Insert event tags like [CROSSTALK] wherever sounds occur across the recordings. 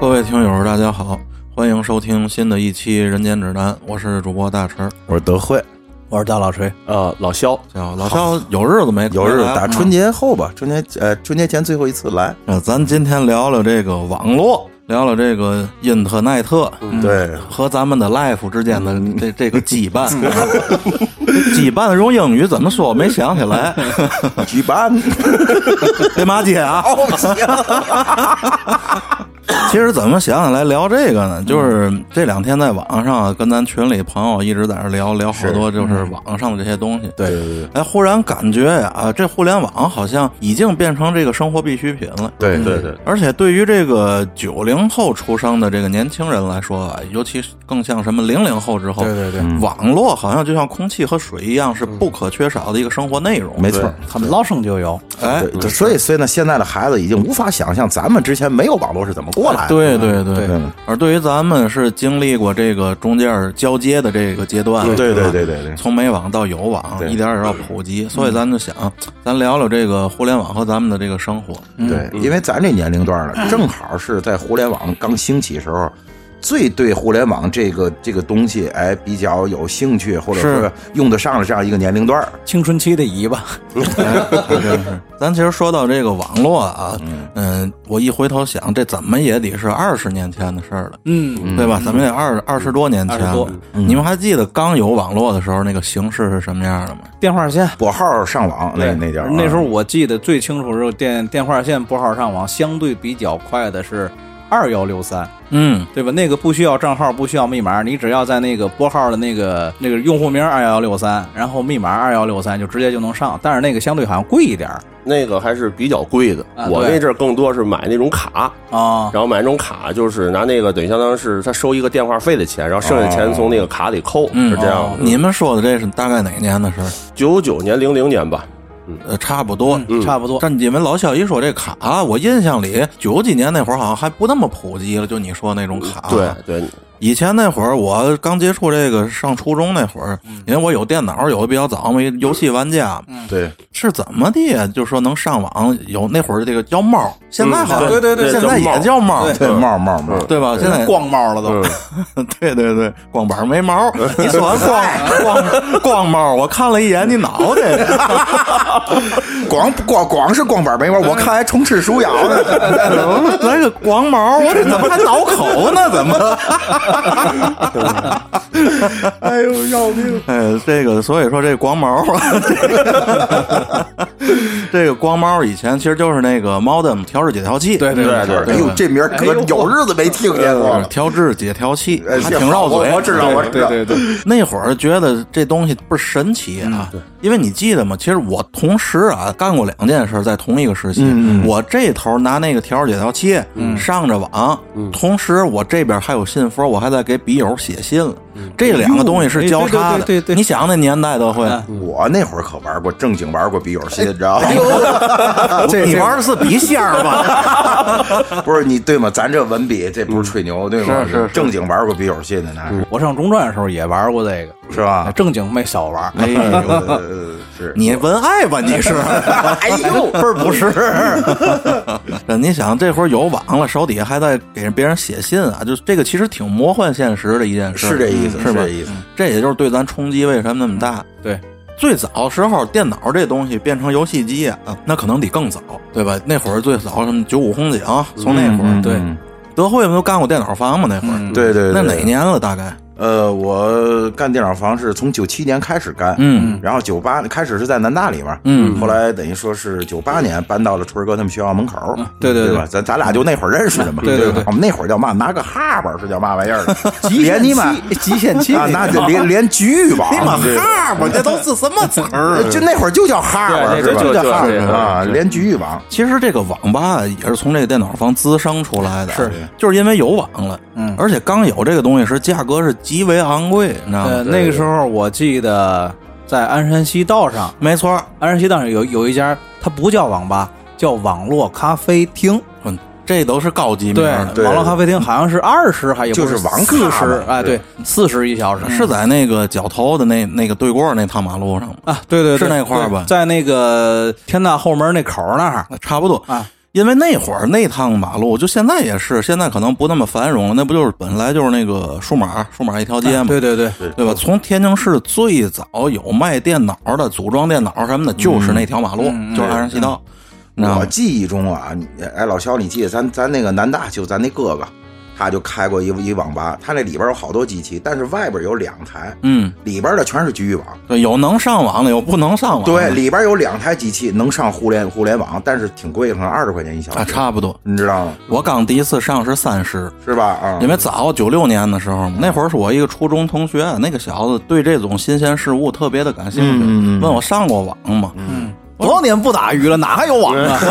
各位听友，大家好，欢迎收听新的一期《人间指南》，我是主播大陈，我是德惠，我是大老锤，呃，老肖，叫老肖，有日子没有日子打春节后吧，春节呃春节前最后一次来，呃，咱今天聊聊这个网络，聊聊这个因特奈特，对，和咱们的 life 之间的这这个羁绊，[LAUGHS] 羁绊用英语怎么说？没想起来，[LAUGHS] 羁绊，[LAUGHS] 别骂街啊！其实怎么想起来聊这个呢？就是这两天在网上跟咱群里朋友一直在这聊聊好多，就是网上的这些东西。对对对哎，忽然感觉呀，这互联网好像已经变成这个生活必需品了。对对对，而且对于这个九零后出生的这个年轻人来说啊，尤其是更像什么零零后之后，对对对网络好像就像空气和水一样，是不可缺少的一个生活内容。没错。他们老生就有，哎，所以所以呢，现在的孩子已经无法想象咱们之前没有网络是怎么过来。对对对对而对于咱们是经历过这个中间交接的这个阶段，对对吧对对对从没网到有网，一点点要普及，所以咱就想，咱聊聊这个互联网和咱们的这个生活。对，因为咱这年龄段呢，正好是在互联网刚兴起时候。最对互联网这个这个东西，哎，比较有兴趣，或者是说用得上的这样一个年龄段儿青春期的尾巴，[LAUGHS] 哎，真是。咱其实说到这个网络啊，嗯，我一回头想，这怎么也得是二十年前的事儿了，嗯，对吧？怎么也二二十多年前20多了。你们还记得刚有网络的时候那个形式是什么样的吗？电话线。拨号上网那对那点儿啊，那时候我记得最清楚的时候，电电话线拨号上网相对比较快的是二幺六三，嗯，对吧？那个不需要账号，不需要密码，你只要在那个拨号的那个那个用户名二幺六三，然后密码二幺六三，就直接就能上。但是那个相对好像贵一点儿那个还是比较贵的。啊我那阵儿更多是买那种卡，啊。然后买那种卡就是拿那个等于相当于是他收一个电话费的钱，然后剩下钱从那个卡里扣，嗯是这样的。你们说的这是大概哪年的事儿？九九年、零零年吧，呃，差不多。嗯，差不多。但你们老肖一说这卡，我印象里九几年那会儿好像还不那么普及了，就你说那种卡。对对，以前那会儿，我刚接触这个上初中那会儿，因为我有电脑，有的比较早嘛，游戏玩家，对是怎么的呀？就说能上网，有那会儿这个叫猫，现在好像、对对对现在也叫猫，对帽帽帽，对吧？现在光猫了都，[LAUGHS] 对对对，光板没毛。[LAUGHS] 你说完光光光猫，我看了一眼你脑袋，[LAUGHS] [LAUGHS] 光光光是光板没毛，我看还充吃鼠咬呢。[LAUGHS] 来个光毛，我这怎么还挠口呢？怎么？[LAUGHS] 哎呦，要命！哎，这个所以说这光毛，这个这个光毛以前其实就是那个 modem 调制解调器，对对对对哎呦，这名儿可有日子没听见过了。调制解调器，挺绕嘴。我我知道，我知道。对对，那会儿觉得这东西倍儿神奇啊，因为你记得吗？其实我同时啊干过两件事，在同一个时期。我这头拿那个调制解调器上着网，同时我这边还有信封，我还在给笔友写信了。这两个东西是交叉的。对对对对对你想那年代都会。我那会儿可玩过，正经玩过笔友信，你知道吗？[LAUGHS] 这你玩的是笔仙儿吧？[LAUGHS] 不是你对吗？咱这文笔，这不是吹牛对吗？是是是正经玩过笔友信的那是我上中专的时候也玩过这个，是吧？正经没少玩。哎呦，[LAUGHS] 呃，是你文爱吧？你是？哎呦，不是不是。这你想，这会儿有网了，手底下还在给别人写信啊，就这个其实挺魔幻现实的一件事，是这意思，是吧这？意思。这也就是对咱冲击为什么那么大。对，最早时候电脑这东西变成游戏机啊，那可能得更早，对吧？那会儿最早什么九五红警，从那会儿，对，嗯德惠不都干过电脑房吗，那会儿，对对，对那哪？年了？大概？呃，我干电脑房是从九七年开始干，嗯然后九八开始是在南大里面，嗯后来等于说是九八年搬到了春儿哥他们学校门口，对对对对吧？咱咱俩就那会儿认识的嘛，对对对吧我们那会儿叫嘛？拿个哈巴是叫嘛玩意儿的？连你妈极限器啊，那就连连局吧，[LAUGHS] 你妈对哈巴，这都是什么词儿？[LAUGHS] 就那会儿就叫哈巴对是吧？就叫哈巴啊，连局域网。其实这个网吧也是从这个电脑房滋生出来的，是，就是因为有网了，嗯而且刚有这个东西时，价格是极为昂贵，你知道呃，吗？那个时候我记得在鞍山西道上，没错，鞍山西道上有有一家，它不叫网吧，叫网络咖啡厅。嗯，这都是高级名对儿，对网络咖啡厅好像是二十，还有就是网四十哎，对，四十一小时。是在那个角头的那那个对过那趟马路上。吗？啊，对对，对。是那块儿吧？在那个天大后门那口儿那儿。差不多。啊。因为那会儿那趟马路，就现在也是，现在可能不那么繁荣了。那不就是本来就是那个数码数码一条街嘛？对对对，对吧？从天津市最早有卖电脑的、组装电脑什么的，就是那条马路，就是安山西道。我记忆中啊，哎，老肖，你记得咱咱那个南大就咱那哥哥。他就开过一一网吧，他那里边有好多机器，但是外边有两台，嗯，里边的全是局域网，对，有能上网的，有不能上网。对，里边有两台机器能上互联互联网，但是挺贵，可能二十块钱一小时。啊，差不多，你知道吗？我刚第一次上是三十，是吧？啊，因为早九六年的时候，那会儿是我一个初中同学，那个小子对这种新鲜事物特别的感兴趣，问我上过网吗？嗯。多年不打鱼了，哪还有网啊？[LAUGHS]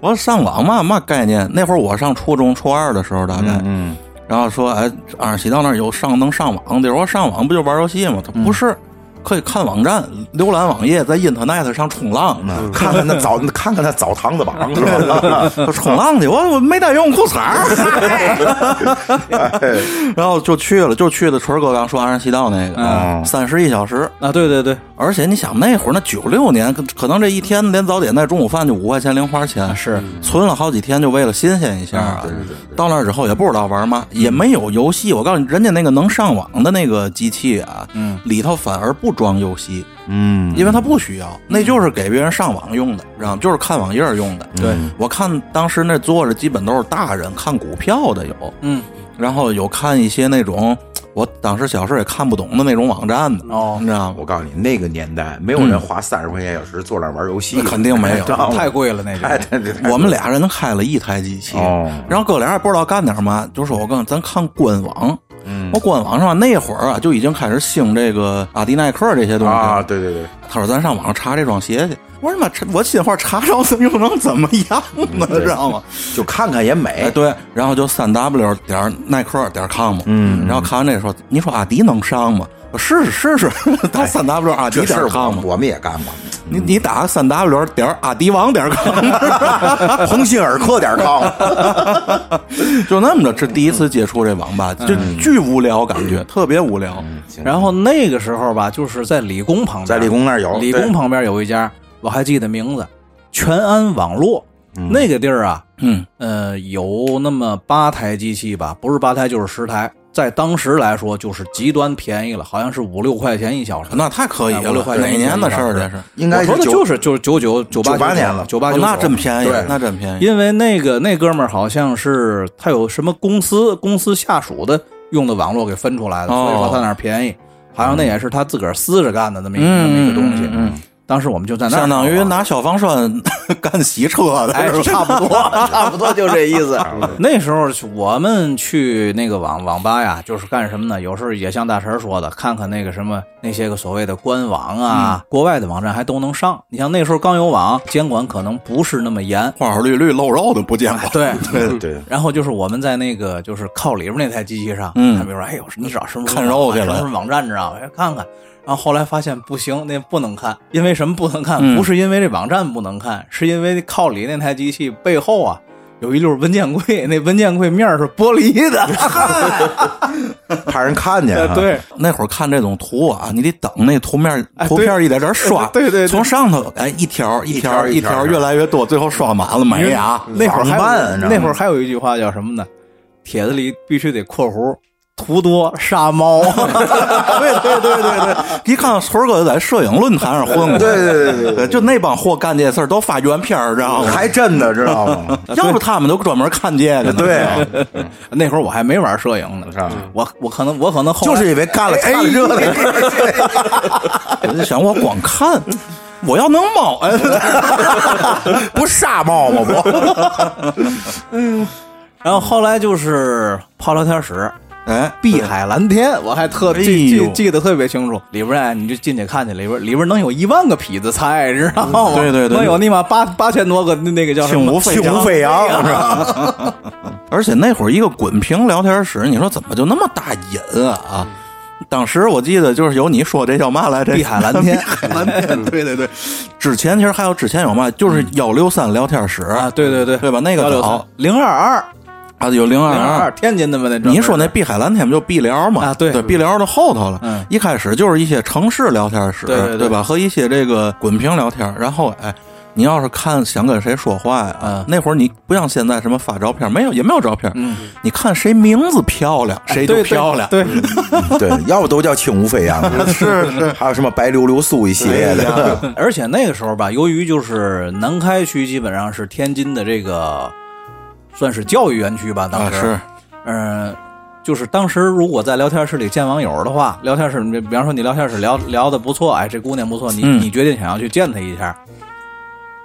我说 [LAUGHS] 上网嘛，嘛概念？那会儿我上初中初二的时候，大概，嗯，然后说，哎，二喜到那儿有上能上网的，我说上网不就玩游戏吗？他不是。可以看网站、浏览网页，在 Internet 上冲浪呢，看看那澡，[LAUGHS] 看看那澡堂子榜，[LAUGHS] 冲浪去。我我没带游泳裤衩 [LAUGHS] 然后就去了，就去的春哥刚说安山西道那个，三十一小时啊，对对对。而且你想那会儿那九六年，可能这一天连早点带中午饭就五块钱零花钱，是存了好几天，就为了新鲜一下。对对对。到那之后也不知道玩嘛，也没有游戏。我告诉你，人家那个能上网的那个机器啊，嗯，里头反而不。装游戏，嗯，因为他不需要，那就是给别人上网用的，知道吗？就是看网页用的。对，我看当时那坐着基本都是大人看股票的有，嗯，然后有看一些那种我当时小时候也看不懂的那种网站的，哦，你知道吗？我告诉你，那个年代没有人花三十块钱小时坐那玩游戏，肯定没有，[LAUGHS] 太贵了那个。我们俩人开了一台机器，然后哥俩也不知道干点嘛，就说我跟咱看官网。我官网上那会儿啊，就已经开始兴这个阿迪耐克这些东西啊。对对对，他说咱上网上查这双鞋去。我说妈，我心话查着又能怎么样呢？知道吗？就看看也美。对，然后就三 w 点耐克点 com。嗯。然后看完这说，你说阿迪能上吗？试试试试，[LAUGHS] 打三 w 阿迪点 com 我们也干过。你你打三 w 点阿迪王点 com，鸿 [LAUGHS] [LAUGHS] 星尔克点 com，就那么着，这第一次接触这网吧，就巨无聊，感觉特别无聊。然后那个时候吧，就是在理工旁边，在理工那儿有，理工旁边有一家，我还记得名字，全安网络。那个地儿啊，嗯呃，有那么八台机器吧，不是八台就是十台。在当时来说，就是极端便宜了，好像是五六块钱一小时，那太可以了。五六块钱，哪年的事儿？这是应该说的就是就是九九九八八年了，九八九那真便宜，那真便宜。因为那个那哥们儿好像是他有什么公司公司下属的用的网络给分出来的，所以说他那儿便宜。好像那也是他自个儿私着干的那么一那么一个东西。嗯。当时我们就在那，相当于拿消防栓干洗车的，哎，差不多，[LAUGHS] 差不多就这意思。那时候我们去那个网网吧呀，就是干什么呢？有时候也像大神说的，看看那个什么那些个所谓的官网啊，国外的网站还都能上。你像那时候刚有网，监管可能不是那么严，花花绿绿露肉的不见过。对 [LAUGHS] 对对。然后就是我们在那个就是靠里边那台机器上，嗯，比如说，哎呦，你找什么看肉去了？什么网站知道？哎，看看。然后后来发现不行，那不能看，因为什么不能看？不是因为这网站不能看，是因为靠里那台机器背后啊有一溜文件柜，[LAUGHS] 那文件柜面是玻璃的，怕人看见。[LAUGHS] 对，那会儿看这种图啊，你得等那图面图片一点点刷，[LAUGHS] 对对，从上头哎一条一条一条越来越多，最后刷满了没啊？那会儿还那会儿还有一句话叫什么呢？帖子里必须得括弧。图多杀猫，对对对对对，一看村哥就在摄影论坛上混过，对对对对，就那帮货干这事儿都发原片儿知道吗？还真的知道吗？[LAUGHS] 要不他们都专门看这个。对，[LAUGHS] 那会儿我还没玩摄影呢，是吧？我我可能我可能就是因为干了太热了，[LAUGHS] 我就想我光看，我要能猫，不杀猫吗？不，嗯，然后后来就是泡聊天室。哎，碧海蓝天，我还特记记记得特别清楚。里边哎，你就进去看去，里边里边能有一万个痞子菜，知道吗？对对对，能有你妈八八千多个那个叫轻舞飞轻舞飞扬，是吧？[LAUGHS] [LAUGHS] 而且那会儿一个滚屏聊天室，你说怎么就那么大瘾啊？当时我记得就是有你说这叫嘛来着？碧海蓝天，蓝天，[LAUGHS] 对对对。之前其实还有之前有嘛，就是幺六三聊天室啊，对对对，对吧？那个好零二二。啊，有零二二，天津的嘛那？你说那碧海蓝天不就碧聊嘛？啊，对对，碧聊的后头了。嗯，一开始就是一些城市聊天室，对对吧？和一些这个滚屏聊天，然后哎，你要是看想跟谁说话呀，啊那会儿你不像现在什么发照片，没有也没有照片，你看谁名字漂亮，谁就漂亮。对对，[LAUGHS] 要不都叫轻舞飞扬，是是，[LAUGHS] 还有什么白溜溜苏一系列的。而且那个时候吧，由于就是南开区基本上是天津的这个算是教育园区吧，当时，嗯。就是当时如果在聊天室里见网友的话，聊天室，比方说你聊天室聊聊的不错，哎，这姑娘不错，你你决定想要去见她一下，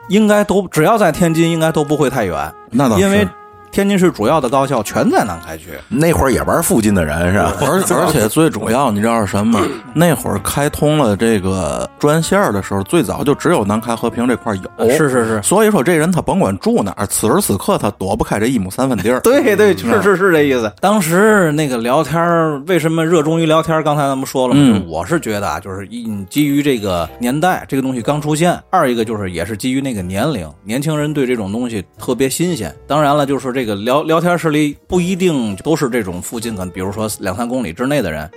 应该都只要在天津，应该都不会太远，那倒因为。天津市主要的高校全在南开区，那会儿也玩附近的人是吧？[LAUGHS] 而 [LAUGHS] 而且最主要，你知道是什么？[LAUGHS] 那会儿开通了这个专线的时候，最早就只有南开和平这块有。是是是，所以说这人他甭管住哪儿，此时此刻他躲不开这一亩三分地儿。对对，是是是这意思。当时那个聊天为什么热衷于聊天？刚才咱们说了嘛，我是觉得啊，就是一基于这个年代，这个东西刚出现；二一个就是也是基于那个年龄，年轻人对这种东西特别新鲜。当然了，就是这个聊聊天室里不一定都是这种附近，可能比如说两三公里之内的人，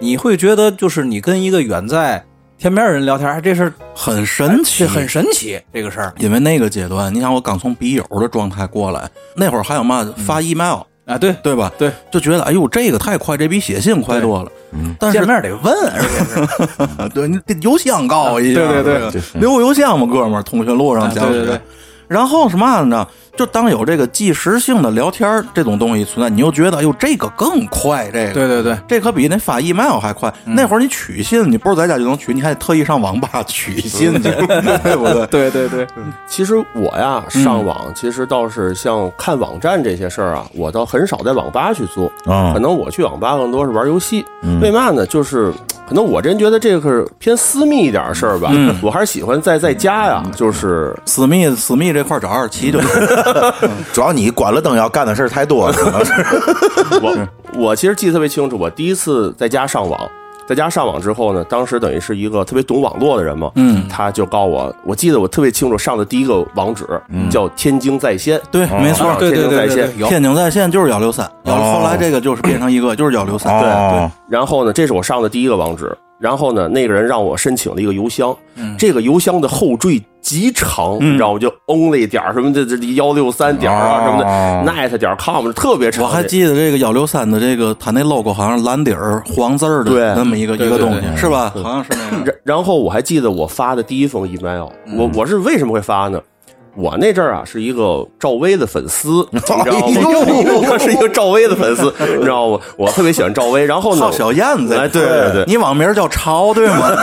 你会觉得就是你跟一个远在天边的人聊天，这事很神奇，很神奇这个事儿。因为那个阶段，你想我刚从笔友的状态过来，那会儿还有嘛发 email 啊，对对吧？对，就觉得哎呦这个太快，这比写信快多了。嗯，但是见面得问，[LAUGHS] 而且是，[LAUGHS] 对你得邮箱告我一下，对对对，留个邮箱嘛，哥们儿，通讯录上讲对对。然后什么呢？就当有这个即时性的聊天这种东西存在，你又觉得，哎呦，这个更快，这个，对对对，这可比那发 email 还快。那会儿你取信，你不是在家就能取，你还得特意上网吧取信去，对不对？[LAUGHS] 对对对。其实我呀，上网其实倒是像看网站这些事儿啊，我倒很少在网吧去做。啊，可能我去网吧更多是玩游戏。为嘛呢？就是可能我这人觉得这个是偏私密一点事儿吧。我还是喜欢在在家呀，就是私密私密这块找二七就。[LAUGHS] 主要你关了灯要干的事儿太多了。[LAUGHS] 我我其实记得特别清楚，我第一次在家上网，在家上网之后呢，当时等于是一个特别懂网络的人嘛，嗯，他就告我，我记得我特别清楚，上的第一个网址叫天津在线，对，没错，天津在线，天津在线就是幺六三，幺后来这个就是变成一个就是幺六三，对对。然后呢，这是我上的第一个网址。然后呢，那个人让我申请了一个邮箱，这个邮箱的后缀极长，你知道吗？就 only 点什么这，这幺六三点啊什么的，net 点 com 特别长。我还记得这个幺六三的这个，它那 logo 好像蓝底儿黄字儿的那么一个一个东西，是吧？好像是那个。然后我还记得我发的第一封 email，我我是为什么会发呢？我那阵儿啊是一个赵薇的粉丝，[LAUGHS] 你知道吗？我 [LAUGHS] 是一个赵薇的粉丝，你知道吗？我特别喜欢赵薇。然后呢，小燕子，哎，对对对，你网名叫超对吗？[LAUGHS]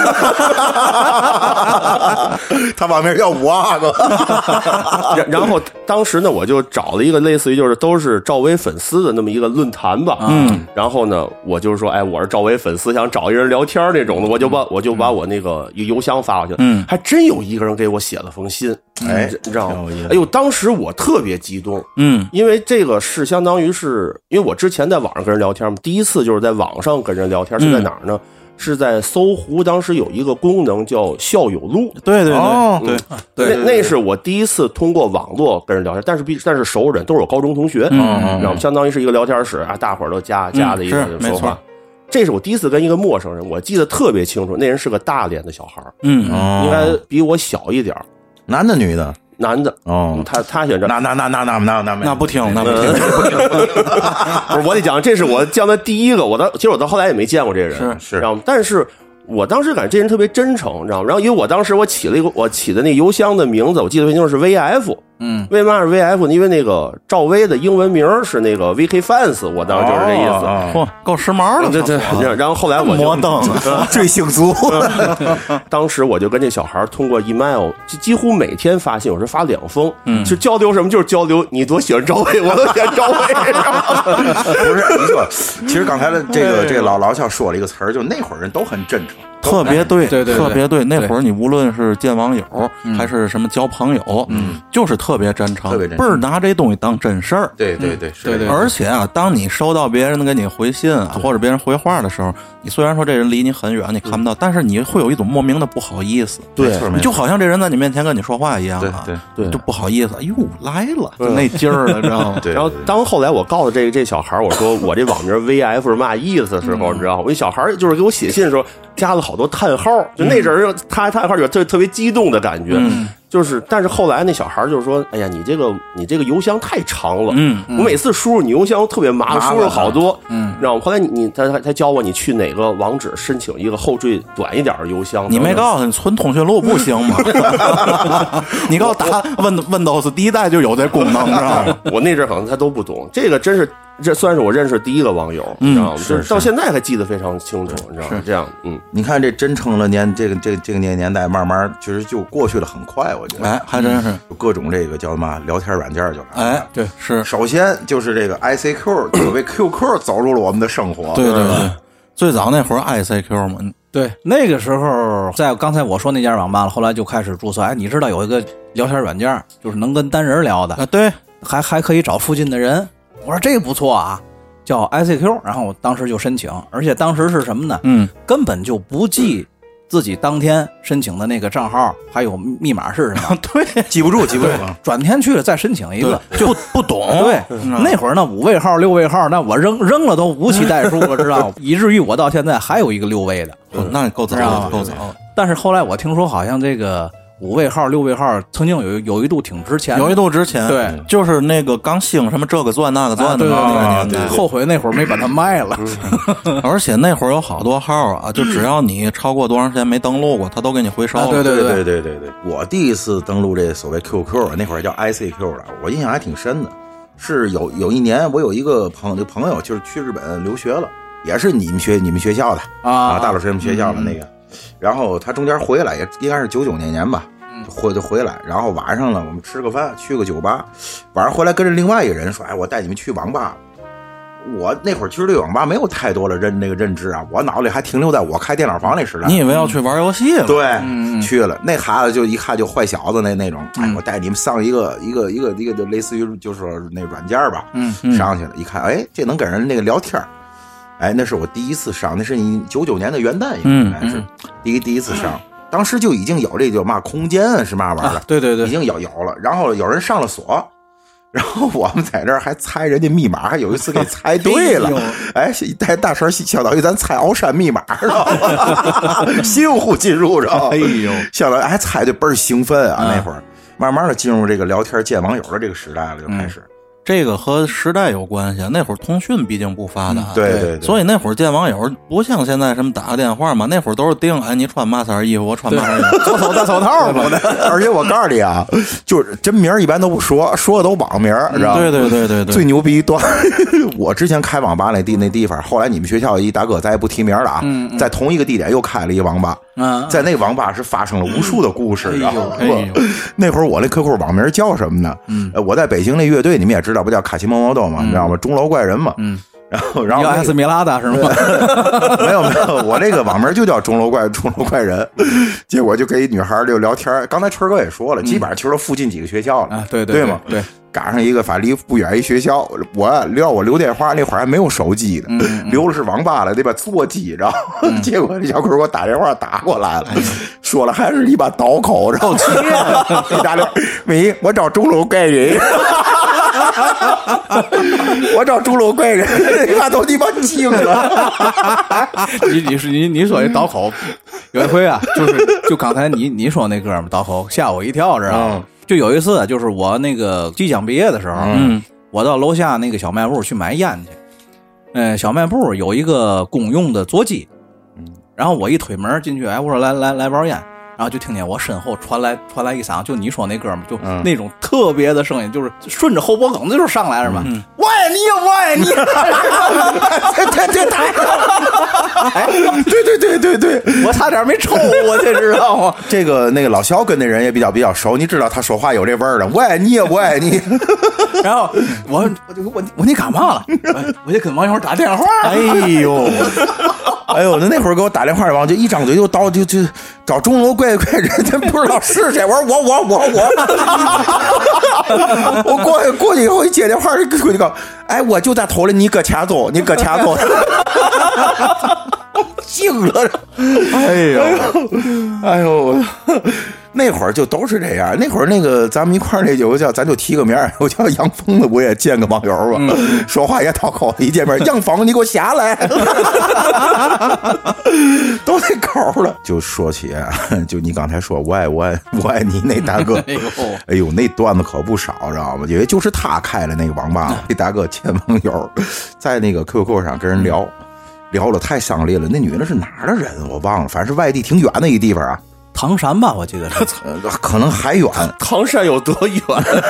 他网名叫五阿哥。然后当时呢，我就找了一个类似于就是都是赵薇粉丝的那么一个论坛吧。嗯。然后呢，我就是说，哎，我是赵薇粉丝，想找一人聊天那种的，我就把我就把我那个邮箱发过去。嗯。还真有一个人给我写了封信。哎，你知道吗？哎呦，当时我特别激动，嗯，因为这个是相当于是，因为我之前在网上跟人聊天嘛，第一次就是在网上跟人聊天，是在哪儿呢？是在搜狐，当时有一个功能叫校友录，对对对。对，那那是我第一次通过网络跟人聊天，但是必但是熟人都是我高中同学，嗯，知道吗？相当于是一个聊天室啊，大伙儿都加加的一个说话。这是我第一次跟一个陌生人，我记得特别清楚，那人是个大连的小孩嗯，应该比我小一点男的女的。男的哦，他他选这，那那那那那那那那不听，那不听，[LAUGHS] [LAUGHS] 不是我得讲，这是我见的第一个，我到其实我到后来也没见过这人，是是，然后但是。我当时感觉这人特别真诚，你知道吗？然后因为我当时我起了一个我起的那邮箱的名字，我记得非常清楚是 VF。嗯，为嘛是 VF？因为那个赵薇的英文名是那个 VK Fans，我当时就是这意思。嚯，够时髦的。对对。然后后来我就摩登追星族。[LAUGHS] [LAUGHS] 当时我就跟这小孩通过 email，几乎每天发信，有时发两封。嗯。就交流什么？就是交流你多喜欢赵薇，我都喜欢赵薇。[LAUGHS] 不是你说，其实刚才的这个这个老老肖说了一个词儿，就那会儿人都很真诚。特别对，对对，特别对。那会儿你无论是见网友还是什么交朋友，嗯，就是特别真诚，特别真诚，倍儿拿这东西当真事儿。对对对，对对。而且啊，当你收到别人给你回信啊，或者别人回话的时候，你虽然说这人离你很远，你看不到，但是你会有一种莫名的不好意思。对，就好像这人在你面前跟你说话一样啊。对对，就不好意思。哎呦，来了，就那劲儿了，知道吗？然后当后来我告诉这个这小孩我说我这网名 VF 是嘛意思的时候，你知道吗？我一小孩就是给我写信的时候加了好多叹号。就那阵儿，他他一块儿有特特别激动的感觉。就是，但是后来那小孩就是说，哎呀，你这个你这个邮箱太长了，嗯，我每次输入你邮箱特别麻烦，输入好多，嗯，然后后来你你他他他教我你去哪个网址申请一个后缀短一点的邮箱，你没告诉你存通讯录不行吗？[LAUGHS] 你告诉打，Win Windows 第一代就有这功能，知道吗？[LAUGHS] 我那阵可能他都不懂，这个真是。这算是我认识第一个网友，你知道吗？是到现在还记得非常清楚，你知道吗？是这样，嗯，你看这真成了年，这个这这个年年代，慢慢其实就过去了，很快，我觉得。哎，还真是，各种这个叫什么聊天软件就来了。哎，对，是。首先就是这个 ICQ，[COUGHS] 所谓 QQ 走入了我们的生活。对对对，最早那会儿 ICQ 嘛，对，那个时候在刚才我说那家网吧了，后来就开始注册。哎，你知道有一个聊天软件，就是能跟单人聊的啊？对，还还可以找附近的人。我说这个不错啊。叫 ICQ，然后我当时就申请，而且当时是什么呢？嗯，根本就不记自己当天申请的那个账号还有密码是什么，[LAUGHS] 对，记不住，记不住。转天去了再申请一个，就不不懂。对，那会儿那五位号、六位号，那我扔扔了都无期代数，我知道，以至于我到现在还有一个六位的，那够早，够早。但是后来我听说，好像这个。五位号、六位号曾经有有一度挺值钱，有一度值钱，对，就是那个刚兴什么这个钻那个钻的那个年代，后悔那会儿没把它卖了。[LAUGHS] 而且那会儿有好多号啊，就只要你超过多长时间没登录过，他都给你回收了。对对对对对对，我第一次登录这所谓 QQ，那会儿叫 ICQ 的，我印象还挺深的。是有有一年，我有一个朋友朋友就是去日本留学了，也是你们学你们学校的啊，大老师们学校的那个，然后他中间回来也应该是九九年年吧。回就回来，然后晚上了，我们吃个饭，去个酒吧。晚上回来跟着另外一个人说：“哎，我带你们去网吧。”我那会儿其实对网吧没有太多的认那个认知啊，我脑里还停留在我开电脑房那时代。你以为要去玩游戏了？对，去了。那孩子就一看就坏小子那那种。哎，我带你们上一个一个一个一个就类似于就是说那软件吧。嗯。上去了，一看，哎，这能跟人那个聊天哎，那是我第一次上，那是你九九年的元旦应该是第一第一次上。[LAUGHS] 当时就已经有这叫嘛空间啊是嘛玩意儿？对对对，已经有有了。然后有人上了锁，[LAUGHS] 然后我们在这儿还猜人家密码，还有一次给猜对了。[LAUGHS] 哎，带大神相当于咱猜鳌山密码，知道吗？[LAUGHS] 幸福进入着。哎呦，相当于还猜的倍儿兴奋啊！那会儿慢慢的进入这个聊天见网友的这个时代了，就开始。这个和时代有关系，那会儿通讯毕竟不发达，对对，所以那会儿见网友不像现在什么打个电话嘛，那会儿都是定，哎，你穿嘛色衣服，我穿嘛色衣服，左手戴手套嘛的。[LAUGHS] 而且我告诉你啊，就是真名一般都不说，说的都网名，知道对对对对对。最牛逼一段，[LAUGHS] 我之前开网吧那地那地方，后来你们学校一大哥，咱也不提名了啊，在同一个地点又开了一网吧，在那网吧是发生了无数的故事，知道吗？那会儿我那 QQ 网名叫什么呢？我在北京那乐队，你们也知。道不叫卡奇猫猫豆嘛？你知道吗？钟楼怪人嘛。嗯。然后，然后。艾斯米拉达是吗？[LAUGHS] 没有没有，我那个网名就叫钟楼怪钟楼怪人。结果就跟一女孩就聊天。刚才春哥也说了，基本上去了附近几个学校了。对对对吗？对。赶上一个，反正离不远一学校。我撂我留电话那会儿还没有手机的，留的是网吧了，对吧？座机着。[LAUGHS] 结果这小鬼给我打电话打过来了，[LAUGHS] 说了还是一把刀口，然后打电话，喂，我找钟楼怪人。[LAUGHS] 我找钟楼怪人，你妈都鸡巴惊了。[LAUGHS] 你你是你你说这刀口，有一回啊，就是就刚才你你说那哥们刀口吓我一跳，知道吗？就有一次，就是我那个即将毕业的时候，嗯，我到楼下那个小卖部去买烟去。嗯，小卖部有一个公用的座机，嗯，然后我一推门进去，哎，我说来来来包烟。然后就听见我身后传来传来一嗓，就你说那哥们，就那种特别的声音，就是顺着后脖梗子就上来了嘛。我爱你，我爱你，[LAUGHS] 对对对，哎，对对对对对，我差点没抽过去，知道吗？[LAUGHS] 这个那个老肖跟那人也比较比较熟，你知道他说话有这味儿的。[LAUGHS] 我爱你，我爱你。然后我我就我我你干嘛了？我就跟网友打电话。哎呦，[LAUGHS] 哎呦，那那会儿给我打电话然后就一张嘴就叨就就找钟楼。怪怪人，他不知道是谁。我说我我我我，我 [LAUGHS] 过去过去以后一接电话，过去告，哎，我就在头里，你搁前走，你搁前走，[LAUGHS] 惊了。哎呦，哎呦，那会儿就都是这样。那会儿那个咱们一块儿那有个叫，咱就提个名儿，[LAUGHS] 我叫杨峰的，我也见个网友吧，说话也讨口，一见面，杨峰，你给我下来，[LAUGHS] 都那口了。就说起，就你刚才说我爱我爱我爱你那大哥，[LAUGHS] 哎呦，那段子可不少，知道吗？因为就是他开了那个网吧，那大哥见网友在那个 QQ 上跟人聊。聊了太伤烈了，那女的是哪儿的人？我忘了，反正是外地挺远的一地方啊，唐山吧，我记得是，[LAUGHS] 可能还远。唐山有多远？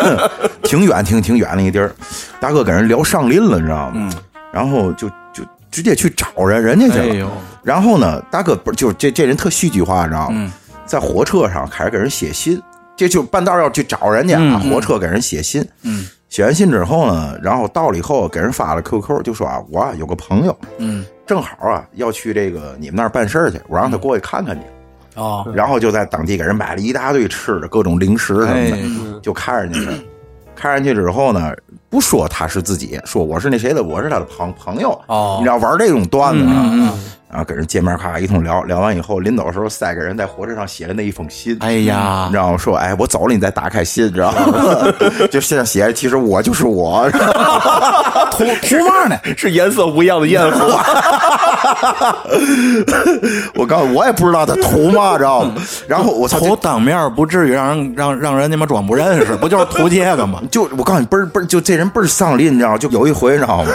[LAUGHS] 挺远，挺挺远的一地儿。大哥跟人聊上林了，你知道吗？然后就就直接去找人，人家去了。然后呢，大哥不就这这人特戏剧化，你知道吗？在火车上开始给人写信，这就半道要去找人家啊。火车给人写信，嗯。写完信之后呢，然后到了以后给人发了 QQ，就说啊，我有个朋友，嗯，正好啊要去这个你们那儿办事儿去，我让他过去看看你，哦，然后就在当地给人买了一大堆吃的，各种零食什么的，就看上去了，看上去之后呢，不说他是自己，说我是那谁的，我是他的朋朋友，哦，你知道玩这种段子啊。然后跟人见面，咔一通聊聊完以后，临走的时候塞给人在火车上写的那一封信。哎呀，你知道吗？说哎，我走了，你再打开信，知道吗？[LAUGHS] 就现在写，其实我就是我。[LAUGHS] 图图嘛呢？是颜色不一样的烟火。[LAUGHS] 我告诉我也不知道他图嘛，知道吗？然后我图当面不至于让人让让人家妈装不认识，不就是图这个吗？就我告诉你，倍儿倍儿，就这人倍儿丧林，你知道吗？就有一回，你知道吗？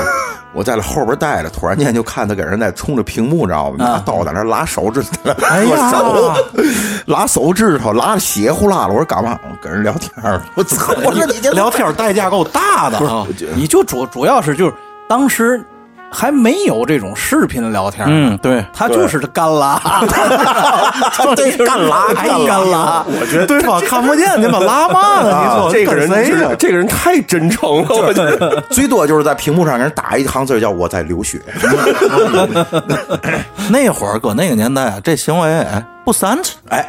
我在那后边待着，突然间就看他给人在冲着屏幕，知道吗？拿刀在那拉手指头，哎呀，[LAUGHS] 拉手指头，拉的血呼啦了。我说干嘛？跟人聊天我操！我说你这聊天代价够大的啊！你就主主要是就是当时。还没有这种视频聊天，嗯，对，他就是干拉，对，[LAUGHS] 干拉，干拉。我觉得对方看不见，你把拉嘛呢？[LAUGHS] 你说这个人，这个人太真诚了。我觉得最多就是在屏幕上给人打一行字，叫我在流血。[LAUGHS] 那会儿搁那个年代，这行为不煽气，哎。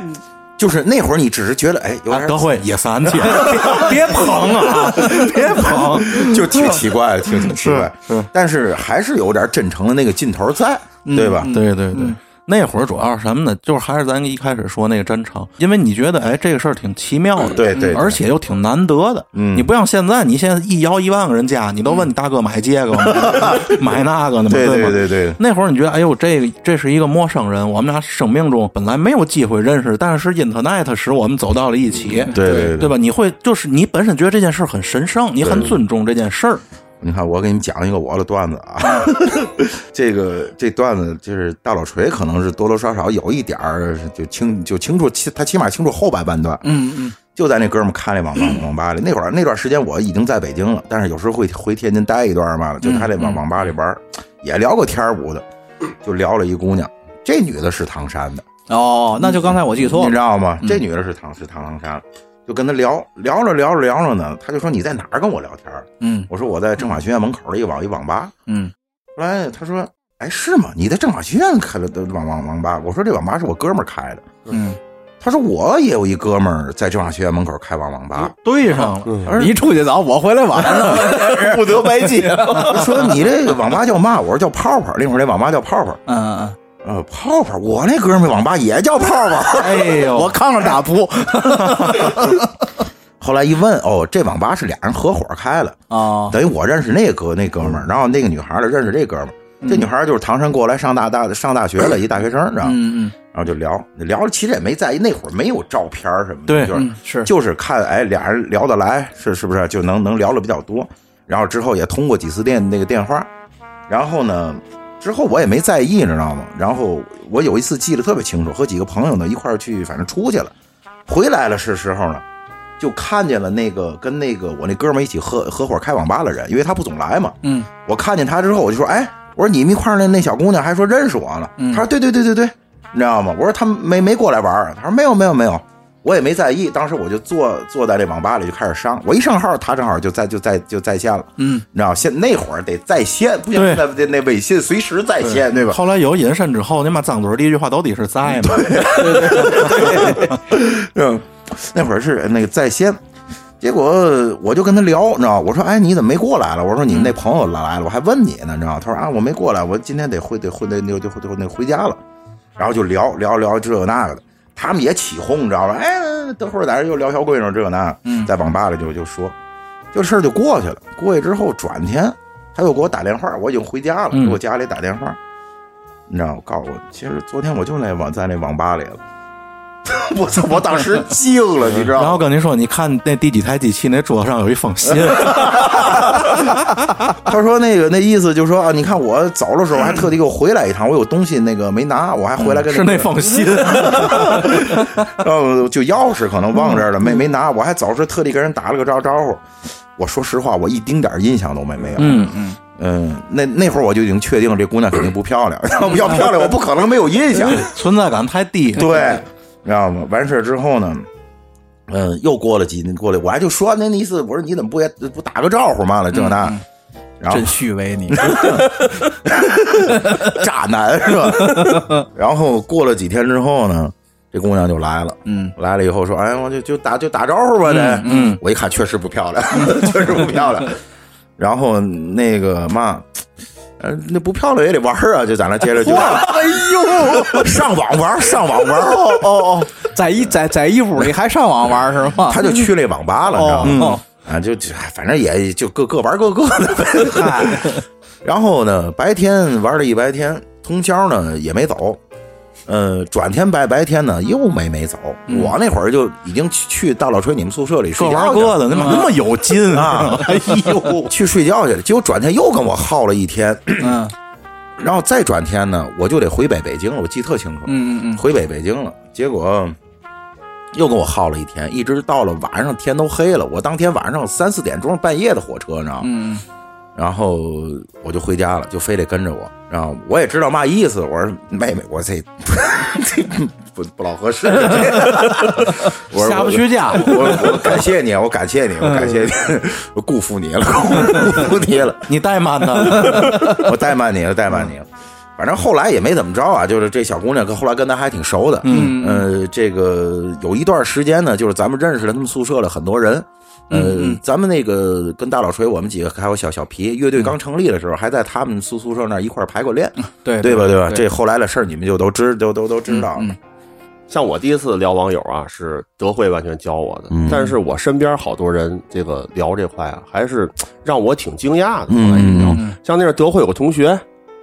就是那会儿，你只是觉得，哎，有点德惠也三千，[LAUGHS] 别捧啊，[LAUGHS] 别捧，就挺奇怪的，挺挺奇怪。但是还是有点真诚的那个劲头在，对吧？对对对。那会儿主要是什么呢？就是还是咱一开始说那个真诚，因为你觉得哎，这个事儿挺奇妙的，对对，而且又挺难得的。嗯，你不像现在，你现在一摇一万个人家，你都问你大哥买这个吗？[LAUGHS] 买那个呢？对对对对。那会儿你觉得哎呦，这个这是一个陌生人，我们俩生命中本来没有机会认识，但是 Internet 使我们走到了一起，对对对吧？你会就是你本身觉得这件事很神圣，你很尊重这件事儿。你看，我给你们讲一个我的段子啊，[LAUGHS] 这个这段子就是大老锤，可能是多多少少有一点儿就清就清楚，他起码清楚后半半段。嗯嗯，就在那哥们开那网网网吧里，那会儿那段时间我已经在北京了，但是有时候会回天津待一段嘛，就他那网网吧里玩，也聊过天舞的，就聊了一姑娘，这女的是唐山的。哦，那就刚才我记错了，你知道吗？这女的是唐是唐唐山。就跟他聊聊着聊着聊着呢，他就说你在哪儿跟我聊天？嗯，我说我在政法学院门口的一网一网吧。嗯，后来他说，哎，是吗？你在政法学院开的网网网吧？我说这网吧是我哥们儿开的。嗯，他说我也有一哥们儿在政法学院门口开网网吧，对上了。你出去早，我回来晚，[LAUGHS] 不得白接。[LAUGHS] 说你这个网吧叫嘛？我说叫泡泡。那会儿那网吧叫泡泡。嗯嗯嗯。呃，泡泡，我那哥们网吧也叫泡泡。哎呦，[LAUGHS] 我炕上打扑。[LAUGHS] 后来一问，哦，这网吧是俩人合伙开的啊，等于我认识那哥那哥们儿，然后那个女孩儿认识这哥们儿。这女孩儿就是唐山过来上大大上大学了一大学生，知道吗？嗯嗯。然后就聊聊，其实也没在意，那会儿没有照片什么的，对，就是是就是看，哎，俩人聊得来，是是不是就能能聊的比较多？然后之后也通过几次电那个电话，然后呢？之后我也没在意，你知道吗？然后我有一次记得特别清楚，和几个朋友呢一块儿去，反正出去了，回来了是时候呢，就看见了那个跟那个我那哥们一起合合伙开网吧的人，因为他不总来嘛。嗯。我看见他之后，我就说：“哎，我说你们一块儿那那小姑娘还说认识我呢。”他说：“对对对对对，你知道吗？”我说：“他没没过来玩他说：“没有没有没有。”我也没在意，当时我就坐坐在这网吧里就开始上，我一上号，他正好就在就在就在线了，嗯，你知道现那会儿得在线，不像那那那微信随时在线，对吧？后来有隐身之后，你妈张嘴第一句话到底是在嘛，嗯，那会儿是那个在线，结果我就跟他聊，你知道我说，哎，你怎么没过来了？我说你们那朋友来了，我还问你呢，你知道他说啊，我没过来，我今天得回得回得那就就那回家了，然后就聊聊聊这个那个的。他们也起哄，你知道吧？哎，等会儿在这又聊小闺女这那，在网吧里就就说，这事儿就过去了。过去之后，转天他又给我打电话，我已经回家了，给我家里打电话，你知道，我告诉我，其实昨天我就那网在那网吧里了。[LAUGHS] 我操！我当时惊了，你知道吗？然后跟您说，你看那第几台机器那桌上有一封信。[LAUGHS] 他说那个那意思就是说啊，你看我走的时候还特地给我回来一趟，我有东西那个没拿，我还回来跟是那封信。[LAUGHS] 然后，就钥匙可能忘这儿了，没没拿，我还走时特地跟人打了个招招呼。我说实话，我一丁点印象都没没有。嗯嗯嗯，那那会儿我就已经确定这姑娘肯定不漂亮，要要漂亮，我不可能没有印象，存在感太低。对。知道吗？完事之后呢，嗯，又过了几年，过来我还就说那意思，我说你怎么不也不打个招呼嘛了这那，然后真虚伪你，[LAUGHS] 渣男是吧？[LAUGHS] 然后过了几天之后呢，这姑娘就来了，嗯，来了以后说，哎，我就就打就打招呼吧，这，嗯，我一看确实不漂亮，[LAUGHS] 确实不漂亮，然后那个嘛。呃，那不漂亮也得玩啊，就在那接着就。[LAUGHS] 哎呦，上网玩，上网玩，哦哦哦，在一在在一屋里还上网玩是吗？[LAUGHS] 他就去那网吧了，你知道吗？啊，就反正也就各各玩各各的呗。[LAUGHS] 然后呢，白天玩了一白天，通宵呢也没走。呃，转天白白天呢，又没没走。我那会儿就已经去去大老锤你们宿舍里各玩各的，那么那么有劲啊！[LAUGHS] 哎呦，去睡觉去了。结果转天又跟我耗了一天。嗯，[CLEARS THROAT] 然后再转天呢，我就得回北北京了。我记特清楚。嗯嗯嗯，回北北京了。结果又跟我耗了一天，一直到了晚上天都黑了。我当天晚上三四点钟半夜的火车，你知道吗？嗯。然后我就回家了，就非得跟着我。然后我也知道嘛意思，我说妹妹，我这这 [LAUGHS] 不不老合适。[LAUGHS] 我说下不去家，[LAUGHS] 我我感谢你，我感谢你，我感谢你，我辜负你了，辜负你了。你怠慢他，我怠慢你了，怠慢你了。反正后来也没怎么着啊，就是这小姑娘跟后来跟咱还挺熟的。嗯呃，这个有一段时间呢，就是咱们认识了他们宿舍的很多人。呃，咱们那个跟大老锤，我们几个还有小小皮乐队刚成立的时候，还在他们宿宿舍那儿一块排过练，对对吧？对吧？这后来的事儿你们就都知，都都都知道了。像我第一次聊网友啊，是德惠完全教我的，但是我身边好多人这个聊这块啊，还是让我挺惊讶的。嗯，像那是德惠有个同学，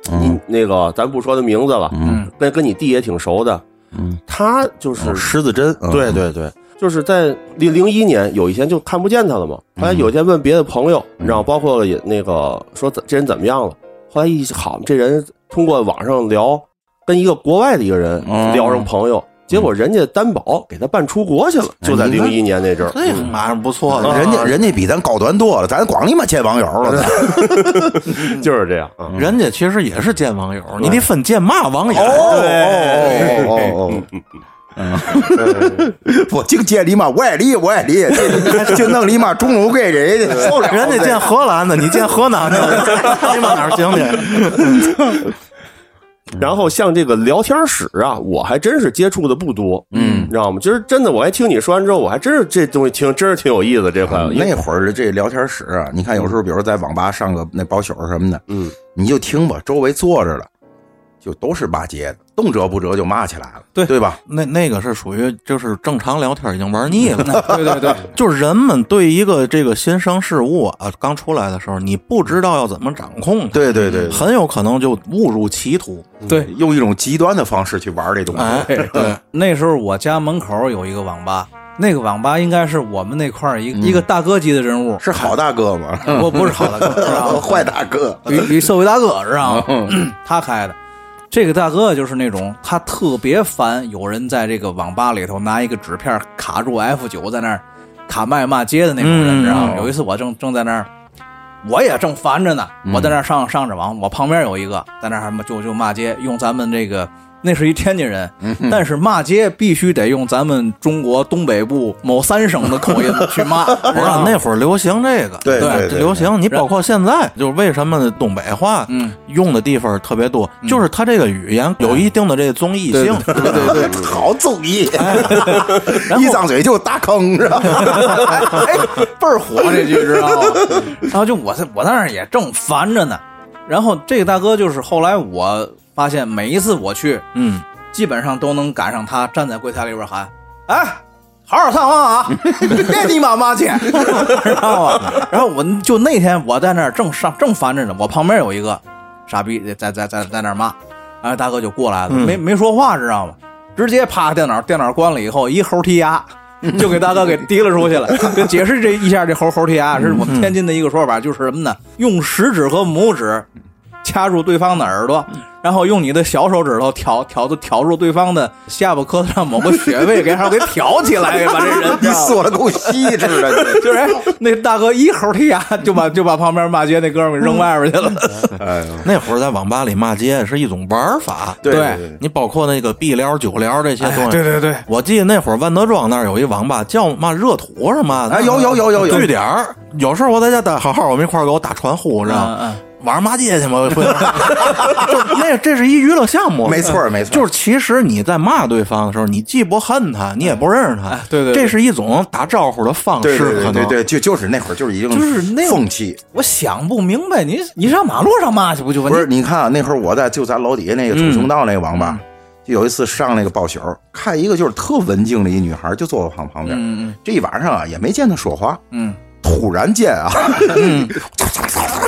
你那个咱不说他名字了，嗯，那跟你弟也挺熟的，嗯，他就是狮子针，对对对。就是在零零一年，有一天就看不见他了嘛。后来有一天问别的朋友，你知道，包括也那个说这人怎么样了。后来一好，这人通过网上聊，跟一个国外的一个人聊上朋友，结果人家担保给他办出国去了。就在零一年那阵儿，这马上不错了。人家人家比咱高端多了，咱光你妈见网友了。[LAUGHS] 就是这样，人家其实也是见网友，你得分见嘛网友。哦哦哦。嗯，[LAUGHS] 我净见你妈外地外地，就 [LAUGHS] 弄你妈中路给人家，[LAUGHS] 人家见荷兰的，你见河南的，你妈哪行去？然后像这个聊天室啊，我还真是接触的不多，嗯，知道吗？其实真的，我还听你说完之后，我还真是这东西听，真是挺有意思。这块那会儿的这聊天室啊，你看有时候，比如在网吧上个那包宿什么的，嗯，你就听吧，周围坐着了。就都是骂街的，动辄不辄就骂起来了，对对吧？那那个是属于就是正常聊天已经玩腻了，[LAUGHS] 对对对，[LAUGHS] 就是人们对一个这个新生事物啊，刚出来的时候，你不知道要怎么掌控，对对对，很有可能就误入歧途，对，用一种极端的方式去玩这东西。对，那时候我家门口有一个网吧，那个网吧应该是我们那块儿一一个大哥级的人物，是好大哥吗？不不是好大哥，[LAUGHS] 坏大哥，比比社会大哥知道吗？[CLEARS THROAT] 他开的。这个大哥就是那种，他特别烦有人在这个网吧里头拿一个纸片卡住 F 九在那儿卡麦骂街的那种人，知道吗？有一次我正正在那儿，我也正烦着呢，我在那儿上上着网，我旁边有一个在那儿就就骂街，用咱们这个。那是一天津人，但是骂街必须得用咱们中国东北部某三省的口音去骂。[LAUGHS] 我那会儿流行这个，对对，流行。你包括现在，就是为什么东北话用的地方特别多，就是他这个语言有一定的这个综艺性。对对对，[LAUGHS] 好综艺，[LAUGHS] 一张嘴就大坑，是吧？哎，倍儿火这句，知道吗？然后就我在我那儿也正烦着呢，然后这个大哥就是后来我。发现每一次我去，嗯，基本上都能赶上他站在柜台里边喊：“哎，好好上网啊，[LAUGHS] 别你妈妈去，知道吗？然后我就那天我在那儿正上正烦着呢，我旁边有一个傻逼在在在在那儿骂，后大哥就过来了，没没说话，知道吗？直接啪电脑电脑关了以后，一猴踢牙就给大哥给提了出去了。[LAUGHS] 就解释这一下，这猴猴踢牙是我们天津的一个说法，就是什么呢？用食指和拇指掐住对方的耳朵。然后用你的小手指头挑挑的挑住对方的下巴颏上某个穴位，给后给挑起来，把这人你说的够细致的，[LAUGHS] 就是那大哥一口剔牙就把就把旁边骂街那哥们给扔外边去了。[LAUGHS] 哎，那会儿在网吧里骂街是一种玩法，对你包括那个 B 聊、酒聊这些东西，对对对。我记得那会儿万德庄那儿有一网吧叫嘛热土是吗？哎，有有有有有据点儿，有时候我在家待好好，我们一块儿给我打传呼，知道吗？晚上骂街去 [LAUGHS] 吗？就那这是一娱乐项目，没错没错。就是其实你在骂对方的时候，你既不恨他，你也不认识他，对对，这是一种打招呼的方式。对对对对，就就是那会儿就是已经就是那风气。我想不明白，你你上马路上骂去不就完？不是，你看那会儿我在就咱楼底下那个楚雄道那个网吧，就有一次上那个包宿，看一个就是特文静的一女孩，就坐我旁旁边。这一晚上啊也没见她说话。嗯。突然间啊，[LAUGHS]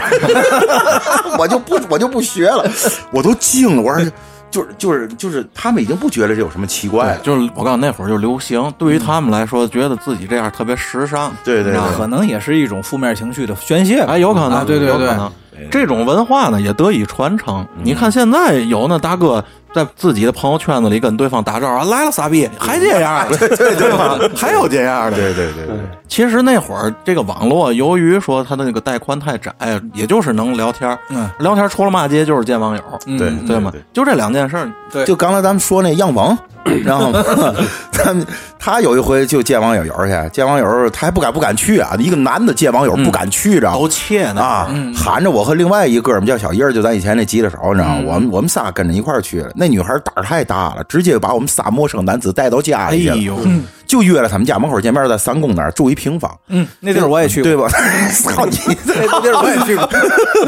[LAUGHS] 我就不我就不学了，[LAUGHS] 我都惊了。我说，[LAUGHS] 就是就是就是，他们已经不觉得这有什么奇怪了。就是我告诉你那会儿就流行，对于他们来说，觉得自己这样特别时尚。对对，可能也是一种负面情绪的宣泄。哎，有可能，对对对，这种文化呢也得以传承。你看现在有那大哥。在自己的朋友圈子里跟对方打招呼，来了傻逼，还这样，对对对，还有这样的，对对对对。其实那会儿这个网络，由于说它的那个带宽太窄，也就是能聊天嗯，聊天除了骂街就是见网友，对对吗？就这两件事儿。对，就刚才咱们说那样网。[CLEARS THROAT] 然后，[LAUGHS] 他他有一回就见网友去，见网友他还不敢不敢去啊！一个男的见网友不敢去，着都怯呢啊！喊着我和另外一哥们叫小叶，就咱以前那吉他手，你知道吗？我们我们仨跟着一块去了。那女孩胆儿太大了，直接把我们仨陌生男子带到家里去了，就约了他们家门口见面，在三宫那儿住一平房。嗯，那地儿我也去过，对吧？[LAUGHS] 操你！[LAUGHS] 那地儿我也去过。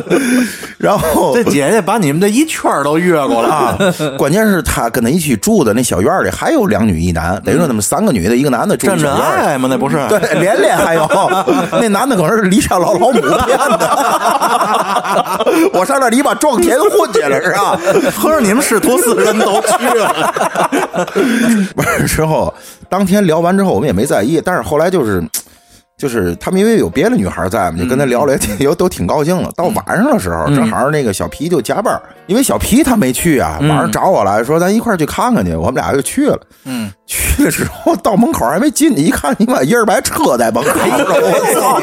[LAUGHS] 然后这姐姐把你们这一圈都越过了啊！关键是她跟他一起住的那小院里还有两女一男，等于说他们三个女的，一个男的住真真爱嘛？那不是？对，连连还有那男的可能是离家老老母骗的。我上那里把撞田混去了是吧？合着你们师徒四人都去了。完了之后，当天聊完之后，我们也没在意，但是后来就是。就是他们因为有别的女孩在嘛，就跟他聊了，也都挺高兴的。到晚上的时候，正好那个小皮就加班，因为小皮他没去啊，晚上找我来说咱一块去看看去，我们俩就去了。嗯，去了之后到门口还没进去，一看你妈一二白车在门口，[LAUGHS] 我操，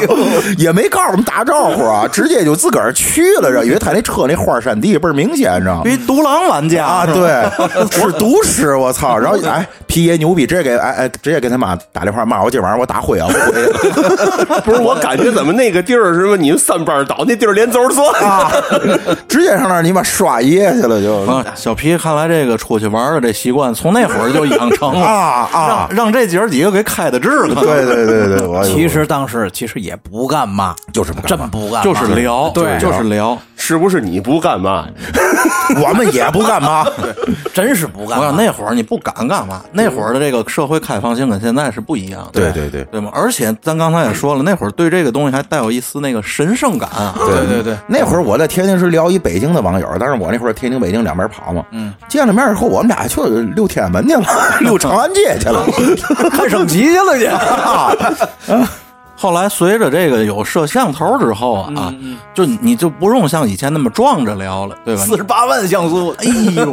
也没告诉我们打招呼啊，[LAUGHS] 直接就自个儿去了，因为他那车那花山地倍儿明显，你知道吗？比独狼玩家啊，对，[LAUGHS] 是毒师，我操！然后哎，皮爷牛逼，直接给哎哎，直接给他妈打电话骂我，今晚上我打灰啊。[LAUGHS] 不是，我感觉怎么那个地儿是吧？你们三班倒那地儿连轴算啊，[LAUGHS] 直接上那儿你妈刷夜去了就。小皮看来这个出去玩的这习惯从那会儿就养成了啊啊！让这姐儿几个给开的智了。对对对对，其实当时其实也不干嘛，就是不真不干，就是聊，对，就是聊。是不是你不干嘛？[LAUGHS] 我们也不干嘛，真是不干。我想那会儿你不敢干嘛？那会儿的这个社会开放性跟现在是不一样的。对对对，对吗？而且咱刚才也说了，那会儿对这个东西还带有一丝那个神圣感啊。对对对，那会儿我在天津是聊一北京的网友，但是我那会儿天津北京两边跑嘛。嗯，见了面以后，我们俩去溜天安门去了，溜长安街去了，[LAUGHS] 看升旗去了去。[LAUGHS] 后来随着这个有摄像头之后啊，就你就不用像以前那么壮着聊了，对吧？四十八万像素，[LAUGHS] 哎呦，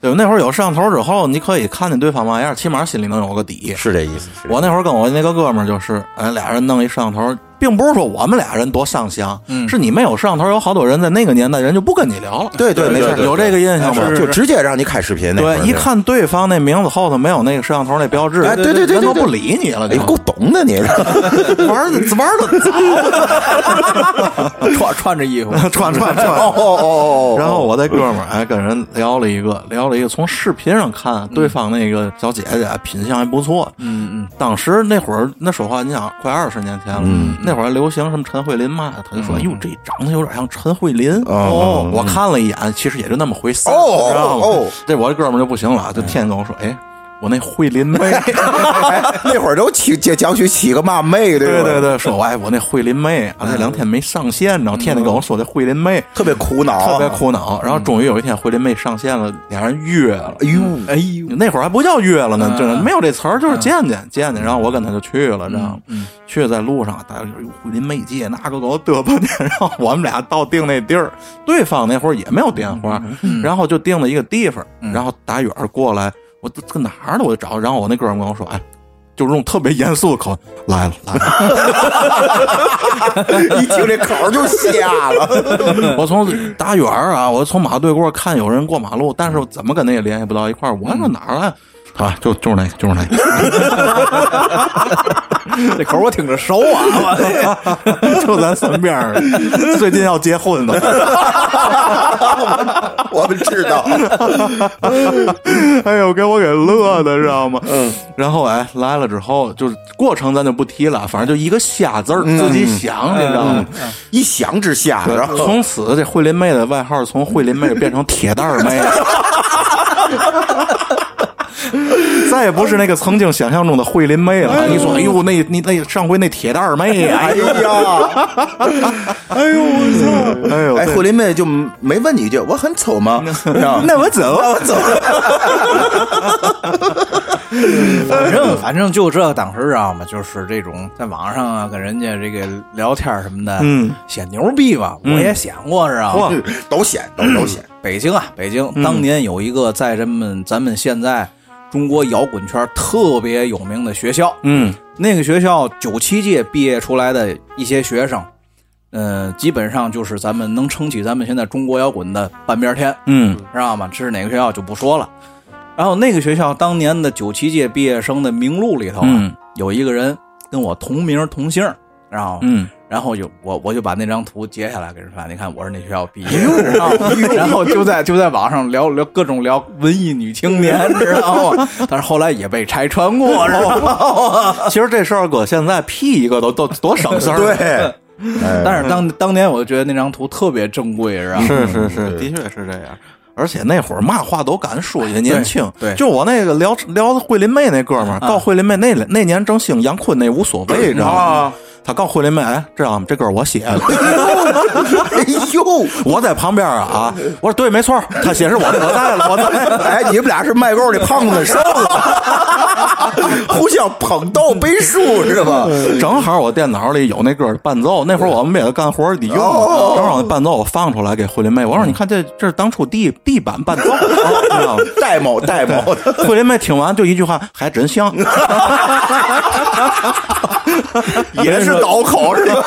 对吧？那会儿有摄像头之后，你可以看见对方嘛样，起码心里能有个底。是这意思。我那会儿跟我那个哥们儿就是，哎，俩人弄一摄像头。并不是说我们俩人多上相，是你没有摄像头，有好多人在那个年代人就不跟你聊了。对对，没错，有这个印象吗？就直接让你开视频。对，一看对方那名字后头没有那个摄像头那标志，哎，对对对，人都不理你了。你够懂的你，[LAUGHS] 玩的玩的早，[LAUGHS] 穿穿着衣服，[LAUGHS] 穿穿穿。哦哦哦。然后我那哥们儿哎跟人聊了一个，聊了一个，从视频上看对方那个小姐姐品相还不错。嗯嗯。当时那会儿那说话，你想快二十年前了，那会儿流行什么？陈慧琳嘛，他就说：“哟，这长得有点像陈慧琳。”哦，我看了一眼，其实也就那么回事，知道吗？这我这哥们就不行了，就天天跟我说：“哎，我那慧林妹，[LAUGHS] 那会儿都起叫叫去起个嘛妹，对对对，说哎，我那慧林妹啊，那两天没上线，然后天天跟我说这慧林妹特别苦恼，特别苦恼。然后终于有一天慧林妹上线了，俩人约了。哎呦哎呦，那会儿还不叫约了呢，就是没有这词儿，就是见见见见。然后我跟他就去了，知道吗？去在路上，大家就慧林妹姐那个给我嘚吧去。然后我们俩到定那地儿，对方那会儿也没有电话，然后就定了一个地方，然后打远过来。我这搁哪儿呢？我就找，然后我那哥们跟我说：“哎，就是用特别严肃的口来了来了。” [LAUGHS] 一听这口就瞎了。[LAUGHS] 我从打远啊，我从马对过看有人过马路，但是怎么跟那也联系不到一块儿？我说哪儿啊？啊，就就是那个，就是那个。[LAUGHS] [LAUGHS] 这口我听着熟啊，[LAUGHS] 就咱身边最近要结婚的，[LAUGHS] 我们知道。哎呦，给我给乐的，知道吗？嗯。然后哎，来了之后，就是过程咱就不提了，反正就一个瞎字儿，自己想，你知道吗？一想之下，然后从此这慧林妹的外号从慧林妹变成铁蛋儿妹。[LAUGHS] 再也不是那个曾经想象中的惠林妹了。你说，哎呦，那你那上回那铁蛋儿妹，哎呀，哎呦 [LAUGHS] 我操，哎呦，哎，惠林妹就没问你一句，我很丑吗？[LAUGHS] 那我走，我走。反正反正就这，当时知道吗？就是这种在网上啊，跟人家这个聊天什么的，嗯，显牛逼吧？我也显过，知道吗？都显，都都显。北京啊，北京当年有一个在咱们咱们现在。中国摇滚圈特别有名的学校，嗯，那个学校九七届毕业出来的一些学生，嗯，基本上就是咱们能撑起咱们现在中国摇滚的半边天，嗯，知道吗？这是哪个学校就不说了。然后那个学校当年的九七届毕业生的名录里头啊，有一个人跟我同名同姓，知道吗？嗯。然后就我我就把那张图截下来给人发，你看我是那学校毕业，然后就在就在网上聊聊各种聊文艺女青年，[LAUGHS] 知道吗？但是后来也被拆穿过，知道吗？其实这事儿搁现在 P 一个都都多省事儿，对。但是当当年我就觉得那张图特别珍贵，是吧？是是是，的确是这样。而且那会儿嘛话都敢说，也年轻。对，就我那个聊聊惠林妹那哥们儿，告惠林妹那那年正兴杨坤那无所谓，[CLEARS THROAT] 知道吗？他告惠林妹，哎，知道吗？这歌我写的。哎呦，[LAUGHS] 我在旁边啊，我说对，没错，他写是我的，我在了，我在。[LAUGHS] 哎，你们俩是卖够的胖子瘦子，[LAUGHS] 互相捧逗背书是吧？[LAUGHS] 正好我电脑里有那歌伴奏，那会儿我们为了干活得用，正好那伴奏我放出来给慧林妹，我说你看这这是当初地地板伴奏，[LAUGHS] 戴某戴某。慧林妹听完就一句话，还真像。[LAUGHS] 也是刀口是吧？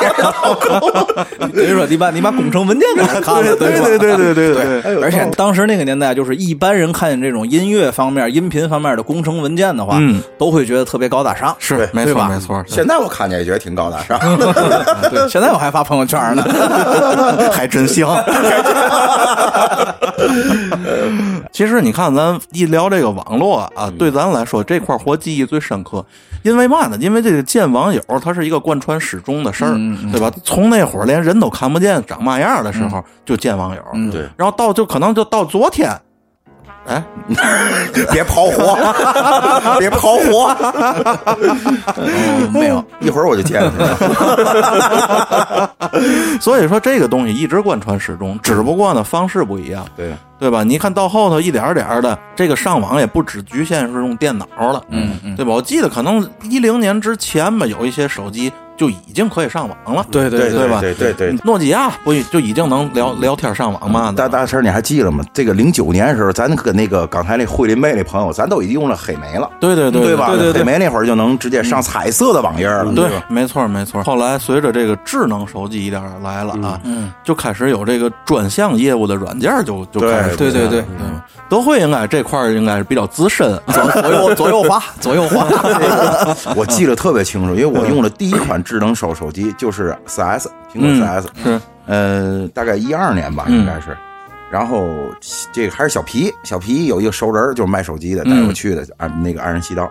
所以说，你把你把工程文件给他看了，对对对对对对。而且当时那个年代，就是一般人看见这种音乐方面、音频方面的工程文件的话，都会觉得特别高大上。是，没错没错。现在我看见也觉得挺高大上。对，现在我还发朋友圈呢，还真香。其实你看，咱一聊这个网络啊，对咱来说这块活记忆最深刻。因为嘛呢？因为这个见网友，它是一个贯穿始终的事儿，对吧？从那会儿连人都看不见长嘛样的时候，就见网友。对，然后到就可能就到昨天，哎，别跑火，别跑火，没有，一会儿我就见了。所以说，这个东西一直贯穿始终，只不过呢方式不一样。对。对吧？你看到后头一点点的，这个上网也不只局限是用电脑了，嗯嗯，对吧？我记得可能一零年之前吧，有一些手机。就已经可以上网了，对对对吧？对对对，诺基亚不就已经能聊聊天上网吗？大大婶，你还记得吗？这个零九年的时候，咱跟那个刚才那惠林妹那朋友，咱都已经用了黑莓了，对对对吧？对对黑莓那会儿就能直接上彩色的网页了，对，没错没错。后来随着这个智能手机一点点来了啊，嗯，就开始有这个专项业务的软件就就开始，对对对，德惠应该这块应该是比较资深，左右左右滑。左右滑，[LAUGHS] [LAUGHS] 我记得特别清楚，因为我用的第一款智能手手机。就是四 S 苹果四 S 是，呃，大概一二年吧，应该是。然后这个还是小皮，小皮有一个熟人，就是卖手机的，带我去的，按那个安仁西道。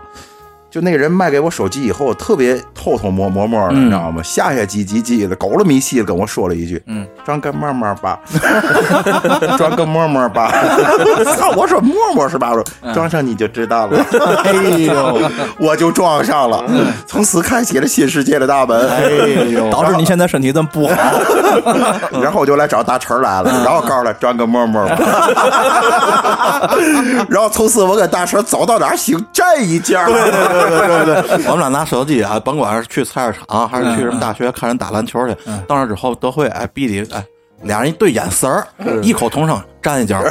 就那个人卖给我手机以后，特别偷偷摸摸摸的，你知道吗？下下唧唧唧的，狗了迷细的跟我说了一句：“嗯，装个摸摸吧，[LAUGHS] 装个摸摸吧。[LAUGHS] ”操！我说摸摸是吧？我说装上你就知道了。[LAUGHS] 哎呦，我就装上了，从此开启了新世界的大门。哎呦，导致你现在身体这么不好。然后我就来找大陈来了，然后告诉他装个摸摸吧。然后从此我跟大陈走到哪行这一家。对对对对对对，我们俩拿手机啊，甭管是去菜市场还是去什么大学看人打篮球去，到那之后德惠哎，逼你哎，俩人一对眼神儿，异口同声站一跤，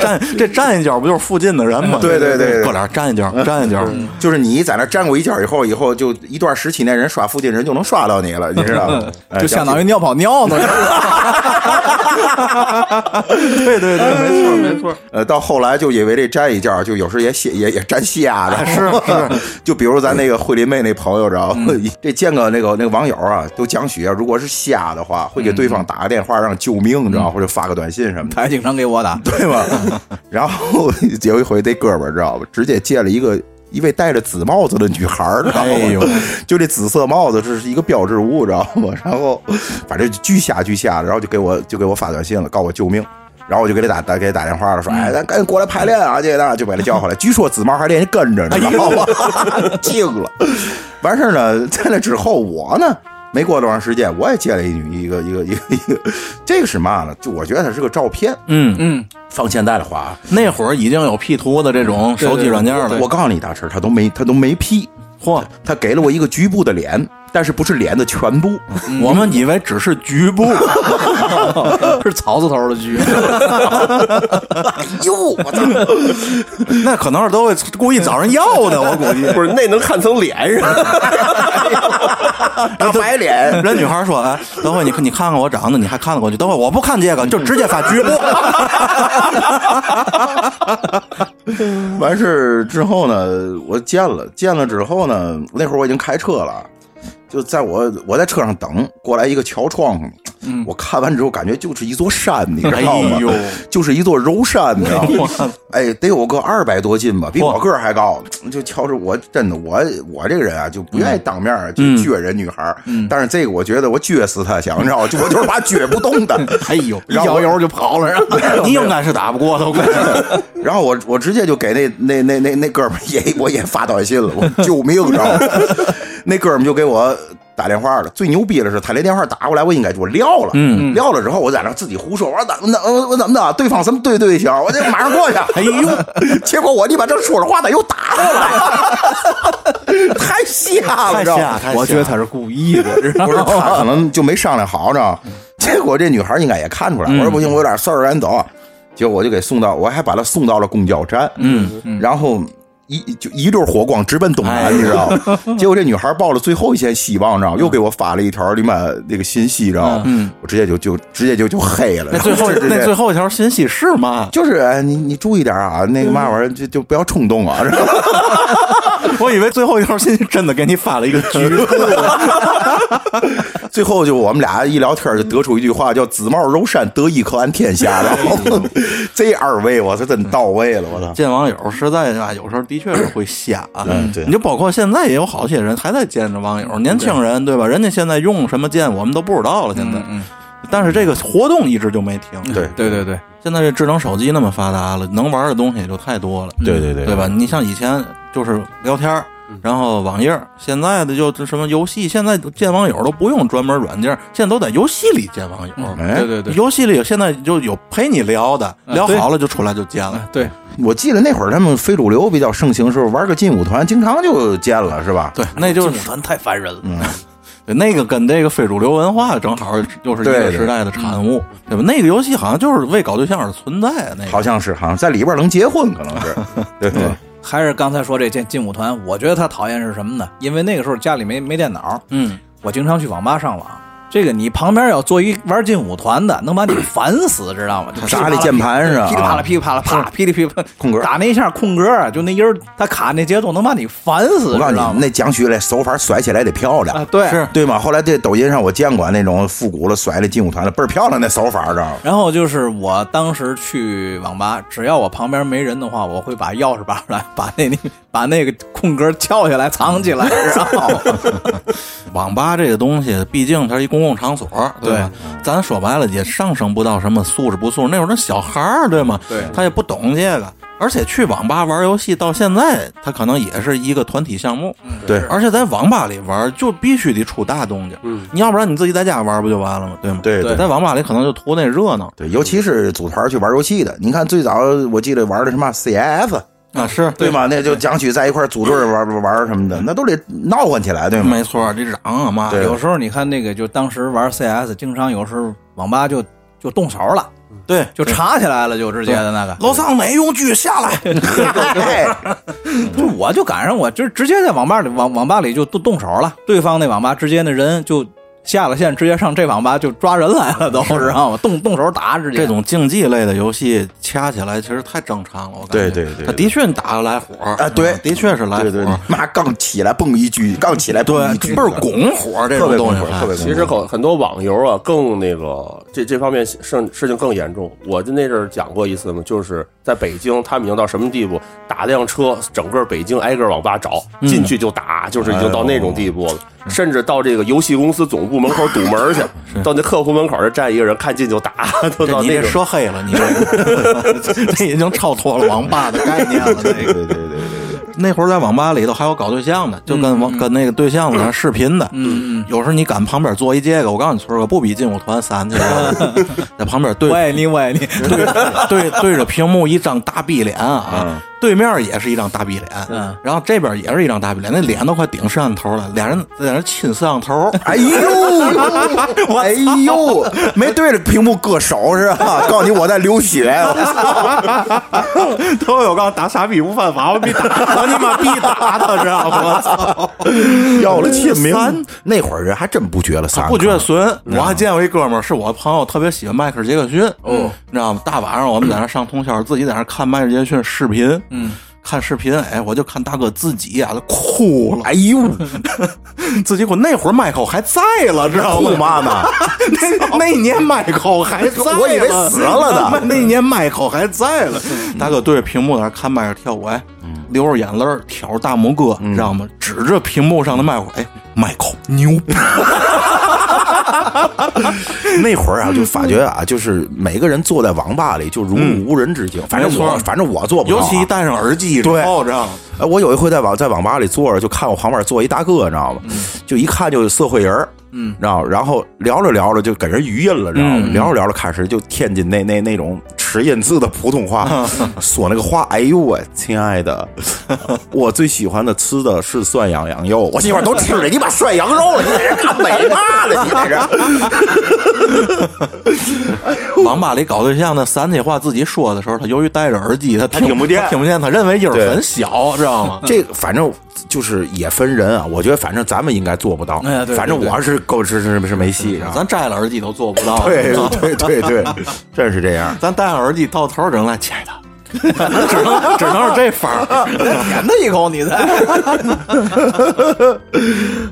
站这站一跤不就是附近的人吗？对对对，哥俩站一跤，站一跤，就是你在那站过一跤以后，以后就一段时期内人刷附近人就能刷到你了，你知道吗？就相当于尿泡尿呢。[LAUGHS] 对对对，没错没错。呃，到后来就因为这站一跤，就有时也写也也站瞎的，是 [LAUGHS] 是。就比如咱那个惠林妹那朋友，知道吗？[LAUGHS] 这见个那个那个网友啊，都讲许，如果是瞎的话，会给对方打个电话让救命，知道或者发个短信什么的。他还经常给我打，[LAUGHS] 对吧？[LAUGHS] 然后有一回这哥们儿知道吧，直接借了一个一位戴着紫帽子的女孩儿，知道吗？[LAUGHS] 就这紫色帽子，这是一个标志物，知道吗？然后反正巨瞎巨瞎的，然后就给我就给我发短信了，告我救命。然后我就给他打打给他打电话了，说：“哎，咱赶紧过来排练啊！”这个就把他叫回来。据说紫帽还连人跟着，你知道吗？惊了。完事儿呢，在那之后，我呢没过多长时间，我也接了一女一个一个一个一个，[LAUGHS] 这个是嘛呢？就我觉得它是个照片。嗯嗯，放现在的话，那会儿已经有 P 图的这种手机软件了。我告诉你，大师他都没他都没 P。嚯，他给了我一个局部的脸。但是不是脸的全部，我们以为只是局部，[LAUGHS] [LAUGHS] 是草字头的局。哟，我操！那可能是都会故意找人要的，我估计不是那能看成脸上，[LAUGHS] 大白脸。[LAUGHS] 人女孩说：“哎，等会你你看看我长得，你还看得过去？等会我不看这个，就直接发局部。[LAUGHS] ”完事之后呢，我见了，见了之后呢，那会儿我已经开车了。就在我我在车上等过来一个敲窗户，我看完之后感觉就是一座山，你知道吗？就是一座柔山，你知道吗？哎，得有个二百多斤吧，比我个儿还高。就瞧着我，真的，我我这个人啊，就不愿意当面就撅人女孩但是这个我觉得我撅死她，想知道就我就是怕撅不动的。[LAUGHS] 哎呦，[LAUGHS] 一摇油就跑了，[LAUGHS] 你应该是打不过他。然后我我直接就给那那那那那哥们也我也发短信了，我救命，知道吗？那哥们就给我打电话了。最牛逼的是，他那电话打过来，我应该就撂了。嗯，撂了之后，我在那自己胡说，我说怎么的？我怎么的？对方什么对对象？我得马上过去。[LAUGHS] 哎呦，[LAUGHS] 结果我你把这说着话，他又打过来，[LAUGHS] 太瞎了，太瞎！我觉得他是故意的，不是他可能就没商量好，知道结果这女孩应该也看出来，我说不行，我有点事儿，赶紧走。结果我就给送到，我还把她送到了公交站。嗯，然后。一就一溜火光直奔东南，你知道？结果这女孩抱了最后一线希望，知道？又给我发了一条你妈那个信息，知道？嗯，我直接就就直接就就黑了。那最后那最后一条信息是吗？就是你你注意点啊，那个嘛玩意儿就就不要冲动啊。[LAUGHS] [LAUGHS] 我以为最后一条信息真的给你发了一个局部。[LAUGHS] 最后就我们俩一聊天就得出一句话，叫“紫帽柔山，得一可安天下”。然后 [LAUGHS] 这二位我是真到位了，我操！见网友实在啊，有时候的确是会瞎。嗯，对。你就包括现在也有好些人还在见着网友，年轻人对吧？人家现在用什么键，我们都不知道了。现在，嗯。但是这个活动一直就没停。对对对对。现在这智能手机那么发达了，能玩的东西也就太多了。对对对，对吧？你像以前就是聊天然后网页，现在的就什么游戏，现在见网友都不用专门软件，现在都在游戏里见网友。对对对，游戏里现在就有陪你聊的，聊好了就出来就见了。对，我记得那会儿他们非主流比较盛行时候，玩个劲舞团，经常就见了，是吧？对，那就是劲舞团太烦人了。[LAUGHS] 嗯，那个跟这个非主流文化正好又是一个时代的产物，对吧？那个游戏好像就是为搞对象而存在，那个好像是，好像在里边能结婚，可能是，[LAUGHS] 对对。还是刚才说这劲劲舞团，我觉得他讨厌是什么呢？因为那个时候家里没没电脑，嗯，我经常去网吧上网。这个你旁边要做一玩劲舞团的，能把你烦死，知道吗？砸那键盘是噼里啪啦，噼里啪啦，啪，噼里噼里空格。打那一下空格，就那音儿，他卡那节奏能把你烦死，我告诉你，那讲曲嘞手法甩起来得漂亮，对，是。对吗？后来这抖音上我见过那种复古了甩的劲舞团的，倍儿漂亮那手法，知道吗？然后就是我当时去网吧，只要我旁边没人的话，我会把钥匙拔出来，把那那把那个空。格撬下来藏起来，然后 [LAUGHS] 网吧这个东西，毕竟它是一公共场所，对吧？咱说白了也上升不到什么素质不素质，那会儿那小孩儿，对吗？对，他也不懂这个。而且去网吧玩游戏到现在，他可能也是一个团体项目。对，而且在网吧里玩就必须得出大动静。嗯，你要不然你自己在家玩不就完了吗？对吗？对对，在网吧里可能就图那热闹。对，尤其是组团去玩游戏的，你看最早我记得玩的什么 CS 啊，是对吗？那就讲起在一块组队玩玩什么的，那都得闹唤起来，对吗？没错，得嚷啊嘛。有时候你看那个，就当时玩 CS，经常有时候网吧就就动手了。对，就查起来了，就直接的那个。楼上没用狙下来，[LAUGHS] 就我就赶上，我就直接在网吧里网网吧里就动动手了。对方那网吧直接那人就。下了线直接上这网吧就抓人来了，都知道吗？动动手打直接。这种竞技类的游戏掐起来其实太正常了，我感觉。对对对，他的确打得来火啊，对，的确是来火。妈刚起来蹦一句，刚起来蹦一局，倍儿拱火，这种东西。特别其实很很多网游啊，更那个这这方面事事情更严重。我就那阵儿讲过一次嘛，就是在北京，他们已经到什么地步？打辆车，整个北京挨个网吧找，进去就打，就是已经到那种地步了。甚至到这个游戏公司总部门口堵门去，到那客服门口这站一个人，看进就打，[LAUGHS] 都到那个涉黑了，你这 [LAUGHS] 这已经超脱了王八的概念了。对对对对对。那会儿在网吧里头还有搞对象的，就跟网跟那个对象在那视频的。嗯嗯。有时候你赶旁边坐一这个，我告诉你，村哥不比劲舞团三去。[LAUGHS] 在旁边对。我爱你，我爱你。对对对着屏幕一张大逼脸啊，对面也是一张大逼脸，嗯，然后这边也是一张大逼脸，那脸都快顶摄像头了，俩人在那亲摄像头。哎呦，[LAUGHS] 哎呦，[LAUGHS] 没对着屏幕割手是吧？告诉你我在流血。都有告打傻逼不犯法，我给你打。你妈逼打他，知道吗？我操！要了亲命！那会儿人还真不觉得三，不觉得损。我还见过一哥们儿，是我朋友，特别喜欢迈克尔·杰克逊。哦，你知道吗？大晚上我们在那上通宵，自己在那看迈克尔·杰克逊视频。嗯。看视频，哎，我就看大哥自己呀，都哭了。哎呦，[LAUGHS] 自己哭。那会儿迈克还在了，知道吗？哭嘛呢？[LAUGHS] 那那年迈克还在，我以为死了呢。[LAUGHS] 那年迈克还在了。大哥对着屏幕在那看迈克跳舞，哎，流着眼泪，挑着大拇哥，知道吗？指着屏幕上的麦克，哎，麦克牛。[LAUGHS] 那会儿啊，就发觉啊，就是每个人坐在网吧里就如入无人之境。反正我，反正我坐不尤其戴上耳机，对，这样。哎，我有一回在网在网吧里坐着，就看我旁边坐一大哥，你知道吗？就一看就是社会人嗯，知道然后聊着聊着就跟人语音了，知道吗？聊着聊着开始就天津那那那种吃音字的普通话，[LAUGHS] 说那个话，哎呦喂，亲爱的，我最喜欢的吃的是涮羊羊肉，我媳妇都吃了，你把涮羊肉了，你在这干美嘛了？你在这。网吧里搞对象的三句话自己说的时候，他由于戴着耳机，他听不见，听不见，他认为音很小，知道吗？这反正。就是也分人啊，我觉得反正咱们应该做不到。反正我是够是是是没戏，咱摘了耳机都做不到。对对对对，真是这样。咱戴上耳机到头整了，亲爱的，[LAUGHS] 只能只能是这法儿，[LAUGHS] 舔他一口，你再。[LAUGHS]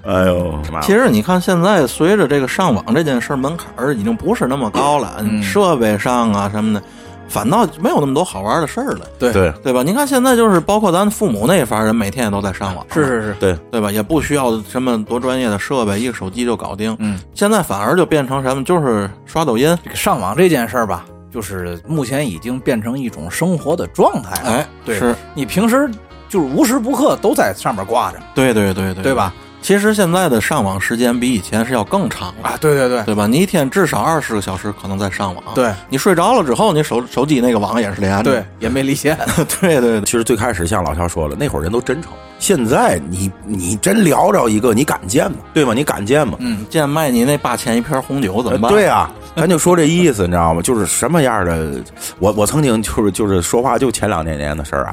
哎呦，其实你看，现在随着这个上网这件事门槛儿已经不是那么高了，设备上啊什么的。反倒没有那么多好玩的事儿了，对对对吧？你看现在就是包括咱父母那一方人，每天也都在上网，是是是，对对吧？也不需要什么多专业的设备，一个手机就搞定。嗯，现在反而就变成什么？就是刷抖音、上网这件事儿吧，就是目前已经变成一种生活的状态了。哎，对，是你平时就是无时不刻都在上面挂着，对对对对，对吧？其实现在的上网时间比以前是要更长啊！对对对，对吧？你一天至少二十个小时可能在上网。对，你睡着了之后，你手手机那个网也是连着，对，也没离线。[LAUGHS] 对对，其实最开始像老乔说了，那会儿人都真诚。现在你你真聊着一个，你敢见吗？对吗？你敢见吗？嗯，见卖你那八千一瓶红酒怎么办？对啊，咱就说这意思，你知道吗？就是什么样的？我我曾经就是就是说话就前两年年的事儿啊，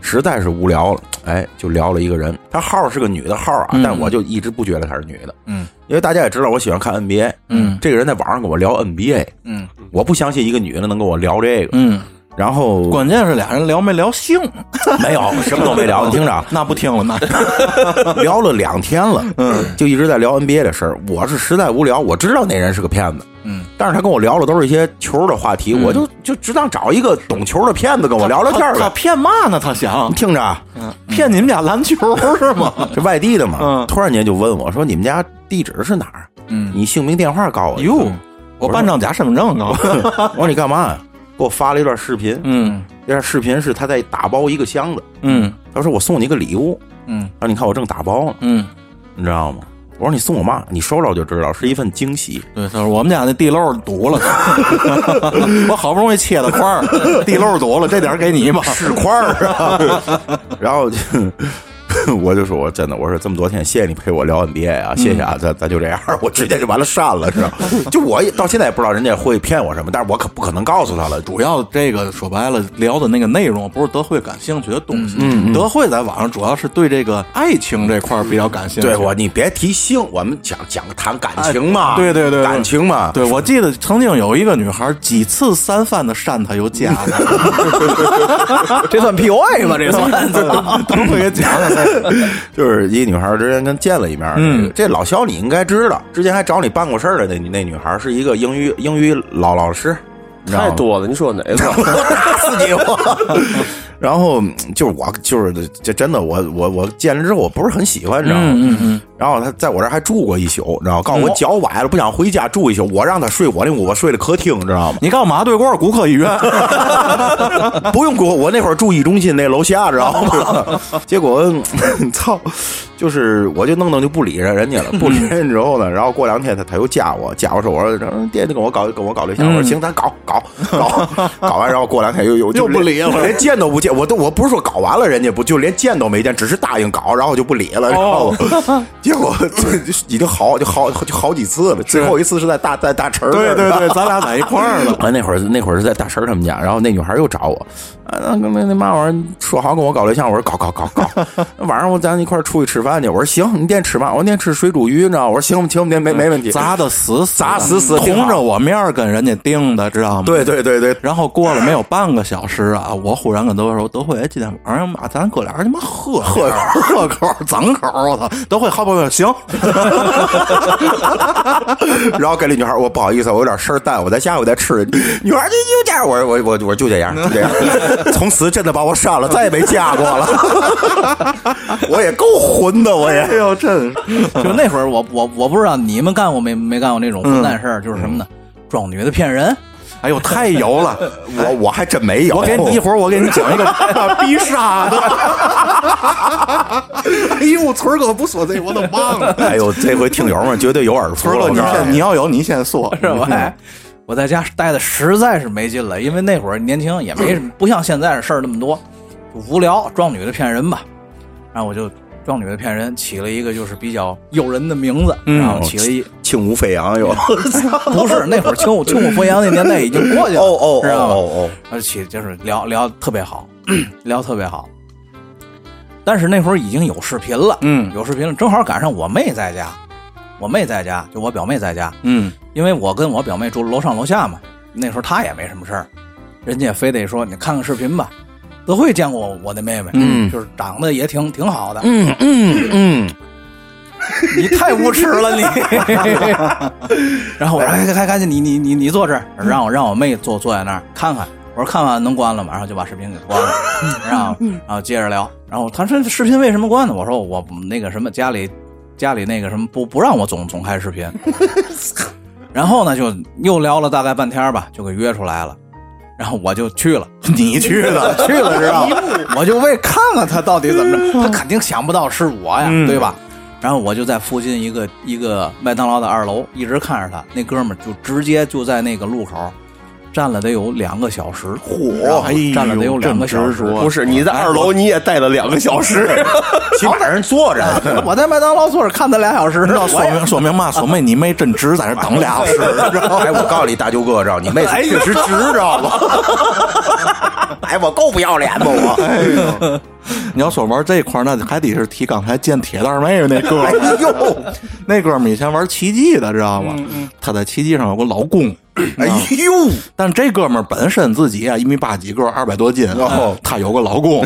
实在是无聊了，哎，就聊了一个人，她号是个女的号啊，但我就一直不觉得她是女的，嗯，因为大家也知道我喜欢看 NBA，嗯，这个人在网上跟我聊 NBA，嗯，我不相信一个女的能跟我聊这个，嗯。然后，关键是俩人聊没聊性？[LAUGHS] 没有，什么都没聊。你听着，[LAUGHS] 那不听了，那聊了两天了，嗯，就一直在聊 NBA 的事儿。我是实在无聊，我知道那人是个骗子，嗯，但是他跟我聊的都是一些球的话题，我就就只当找一个懂球的骗子跟我聊聊天他骗嘛呢？他想听着，骗你们家篮球是吗？[LAUGHS] 这外地的嘛。嗯，突然间就问我说：“你们家地址是哪儿？嗯，你姓名电话告诉我。”哟，我办张假身份证告诉 [LAUGHS] 我说：“你干嘛呀？”给我发了一段视频。嗯，这段视频是他在打包一个箱子。嗯，他说：“我送你个礼物。”嗯，后你看我正打包呢。嗯，你知道吗？我说你送我嘛？你收着就知道，是一份惊喜。对，他说我们家那地漏堵了，[LAUGHS] 我好不容易切的块儿，地漏堵了，这点给你吧，屎块儿啊。[LAUGHS] 然后就 [LAUGHS] 我就说，我真的，我说这么多天，谢谢你陪我聊 NBA 啊，谢谢啊，咱咱就这样，[LAUGHS] 我直接就完了删了，是吧？就我也到现在也不知道人家会骗我什么，但是我可不可能告诉他了。主要这个说白了，聊的那个内容不是德惠感兴趣的东西。嗯，德惠在网上主要是对这个爱情这块比较感兴趣。对我，你别提性，我们讲讲谈感情嘛，对对对，感情嘛。对，我记得曾经有一个女孩几次三番的删他又加他，这算 PUA 吗？这算德惠给讲了。[LAUGHS] 就是一女孩之前跟见了一面，嗯，这老肖你应该知道，之前还找你办过事儿的那那女孩是一个英语英语老老师，太多了，你说哪个？[LAUGHS] 打死你我！[LAUGHS] 然后就是我就是这真的我我我见了之后我不是很喜欢，你知道吗？嗯嗯。然后他在我这还住过一宿，你知道吗？告诉我脚崴了，不想回家住一宿，我让他睡我那屋，我睡的客厅，知道吗？你告诉马对过骨科医院，[LAUGHS] 不用过，我那会儿住一中心那楼下，知道吗？[LAUGHS] 结果 [LAUGHS] 操，就是我就弄弄就不理人人家了，不理人之后呢，然后过两天他他又加我，加我说我说爹爹跟我搞跟我搞对象，我说行，咱搞搞搞搞完，然后过两天又又又不理了，连见都不见，我都我不是说搞完了，人家不就连见都没见，只是答应搞，然后就不理了，知道吗？结果已经好就好就好几次了，最后一次是在大在大陈对对对，咱俩在一块儿了。[LAUGHS] 完那会儿那会儿是在大陈他们家，然后那女孩又找我，啊那那那嘛玩意儿说好跟我搞对象，我说搞搞搞搞，[LAUGHS] 晚上我咱一块儿出去吃饭去，我说行，你店吃嘛？我店吃水煮鱼，你知道？我说行行，没没没问题。砸的死 [LAUGHS] 砸死死，红着我面跟人家定的，知道吗？对对对对。然后过了没有半个小时啊，我忽然跟德惠说：“德惠，今天晚上妈咱哥俩你妈喝喝口喝口脏口，我操！”德惠好不好？行。[LAUGHS] 然后跟那女孩我不好意思，我有点事儿耽误，我在下午再吃。女孩就就这样，我我我我就这样，就这样。[LAUGHS] 从此真的把我删了，再也没加过了。[LAUGHS] 我也够混的，我也。哎呦，真就那会儿，我我我不知道你们干过没没干过那种混蛋事儿，就是什么呢？装女的骗人。哎呦，太油了！[LAUGHS] 我我还真没有。我给你一会儿，我给你讲一个必杀的。[LAUGHS] 哎呦，村哥不说这我都忘了。哎呦，这回听友们绝对有耳福。村哥，你先，你要有你先说，是吧？我在家待的实在是没劲了，因为那会儿年轻，也没什么不像现在的事儿那么多，无聊，装女的骗人吧。然后我就。装女的骗人，起了一个就是比较诱人的名字，然后起了一轻舞飞扬又 [LAUGHS] 不是那会儿轻舞轻舞飞扬那年代已经过去了，哦哦，知道吗？哦哦，而且就是聊聊特别好，聊特别好。但是那会儿已经有视频了，嗯，有视频了，正好赶上我妹在家，我妹在家，就我表妹在家，嗯，因为我跟我表妹住楼上楼下嘛，那时候她也没什么事儿，人家非得说你看看视频吧。德惠见过我的妹妹，嗯，就是长得也挺挺好的，嗯嗯嗯，[LAUGHS] 你太无耻了你。[LAUGHS] 然后我说哎赶赶紧你你你你坐这儿，让我让我妹坐坐在那儿看看。我说看完能关了吗？然后就把视频给关了，[LAUGHS] 然后然后接着聊。然后他说视频为什么关呢？我说我那个什么家里家里那个什么不不让我总总开视频。然后呢就又聊了大概半天吧，就给约出来了。然后我就去了，你去了，去了知道吗？我就为看看他到底怎么着，他肯定想不到是我呀，对吧？然后我就在附近一个一个麦当劳的二楼一直看着他，那哥们儿就直接就在那个路口站了得有两个小时，嚯，站了得有两个小时。不是你在二楼你也待了两个小时，起码 [LAUGHS] 人坐着，我在麦当劳坐着看他俩小时，说明说明嘛？[LAUGHS] 说明你妹真值在那等俩小时。[LAUGHS] 哎，我告诉你，大舅哥，知道你妹确实值，知道吗？哎，我够不要脸吗？我。[LAUGHS] 你要说玩这块儿，那还得是提刚才见铁蛋妹那哥们儿。[LAUGHS] 那哥们儿以前玩奇迹的，知道吗？他在奇迹上有个老公。哎呦！但这哥们儿本身自己啊一米八几个，二百多斤，然后他有个老公，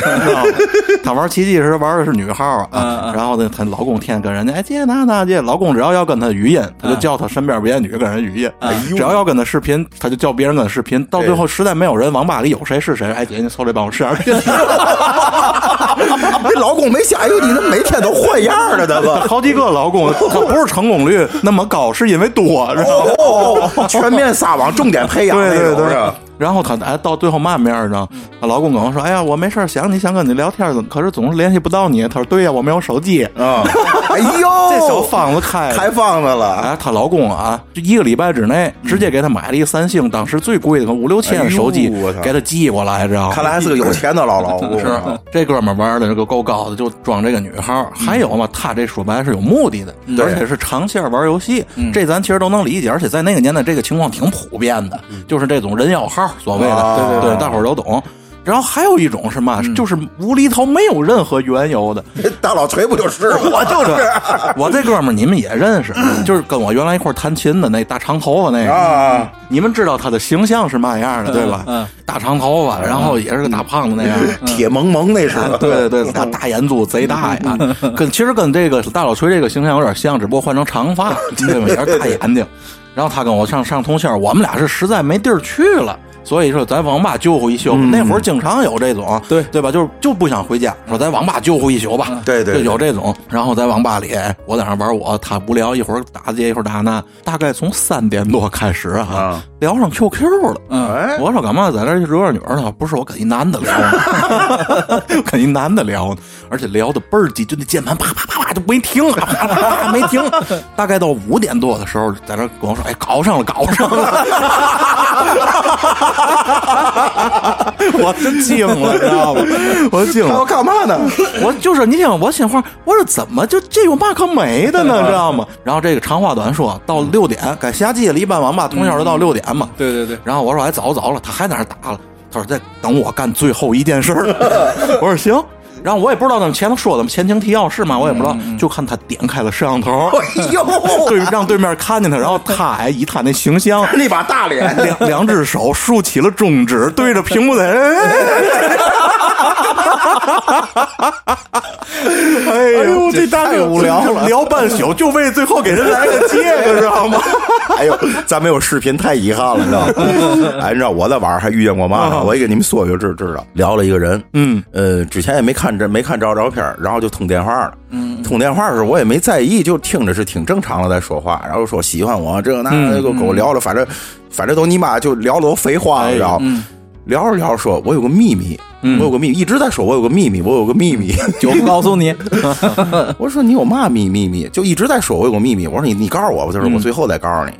[LAUGHS] 他玩奇迹时玩的是女号啊。然后呢，他老公天天跟人家哎姐那那姐，老公只要要跟他语音，他就叫他身边别的女跟人语音。只要要跟他视频，他就叫别人跟他视频。到最后实在没有人，网吧里有谁是谁，哎姐你凑这帮我试点频。[LAUGHS] 这老公没下油，你怎么每天都换样了？大哥？好几个老公，他不是成功率那么高，是因为多，知道吗？全面撒网，重点培养对对对。然后他哎，到最后嘛面呢？她老公跟我说：“哎呀，我没事想你想跟你聊天，可是总是联系不到你。”他说：“对呀，我没有手机。”啊，[LAUGHS] 哎呦，这小方子开开方子了！哎，她老公啊，就一个礼拜之内直接给她买了一三星，当时最贵的五六千手机，给她寄过来，知道吗？看来还是个有钱的老老公。[LAUGHS] 是这哥们玩的这个够高的，就装这个女号。还有嘛，他这说白是有目的的，而且是长线玩游戏。这咱其实都能理解，而且在那个年代，这个情况挺普遍的，就是这种人妖号，所谓的。对，大伙儿都懂。然后还有一种是嘛，就是无厘头，没有任何缘由的。[LAUGHS] 大老锤不就是吗？我就是。[LAUGHS] 我这哥们儿你们也认识，就是跟我原来一块弹琴的那大长头发那个。啊。你们知道他的形象是嘛样的对吧？嗯。大长头发，然后也是个大胖子那样，铁萌萌那是。对对对，大大眼珠贼大呀，跟其实跟这个大老锤这个形象有点像，只不过换成长发，[LAUGHS] 对吧？也是大眼睛。然后他跟我上上通宵，我们俩是实在没地儿去了。所以说，在网吧救护一宿，那会儿经常有这种，对对吧？就是就不想回家，说在网吧救护一宿吧。对对，有这种。然后在网吧里，我在那玩我，他无聊，一会儿打这，一会儿打那。大概从三点多开始哈，聊上 QQ 了。哎，我说干嘛在这惹惹女呢？不是我跟一男的聊，[LAUGHS] 跟一男的聊，而且聊的倍儿急，就那键盘啪啪啪啪就没停，啪啪啪没停。[LAUGHS] 大概到五点多的时候，在那跟我说：“哎，搞上了，搞上了。[LAUGHS] ”我真惊了，你知道吗？我惊了。我干嘛呢？我就是你听我心话，我说怎么就这有嘛可美的呢？知道吗？然后这个长话短说，到六点该下机了，一般网吧通宵都到六点嘛。对对对。然后我说哎，早早了，他还在那打了。他说在等我干最后一件事。[LAUGHS] 我说行。然后我也不知道他们前头说的前情提要是嘛，我也不知道，就看他点开了摄像头，哎呦，对，让对面看见他，然后他哎以他那形象，[LAUGHS] 那把大脸，两两只手竖起了中指，对着屏幕在。哎呦，这太无聊了，聊半宿就为最后给人来个戒指，知道吗？哎呦，咱没有视频，太遗憾了，你知道吗？[LAUGHS] 哎，你知道我在网上还遇见过嘛？我也给你们说就知知道，聊了一个人，嗯，呃，之前也没看这没看着照片，然后就通电话了。嗯，通电话的时候我也没在意，就听着是挺正常的在说话，然后说喜欢我这那个跟我聊了，反正反正都你妈就聊了都废话，你知道。聊着聊着说，我有个秘密，我有个秘密，一直在说，我有个秘密，我有个秘密，[LAUGHS] 就不告诉你。[LAUGHS] 我说你有嘛秘秘密？就一直在说，我有个秘密。我说你你告诉我，吧就是我最后再告诉你。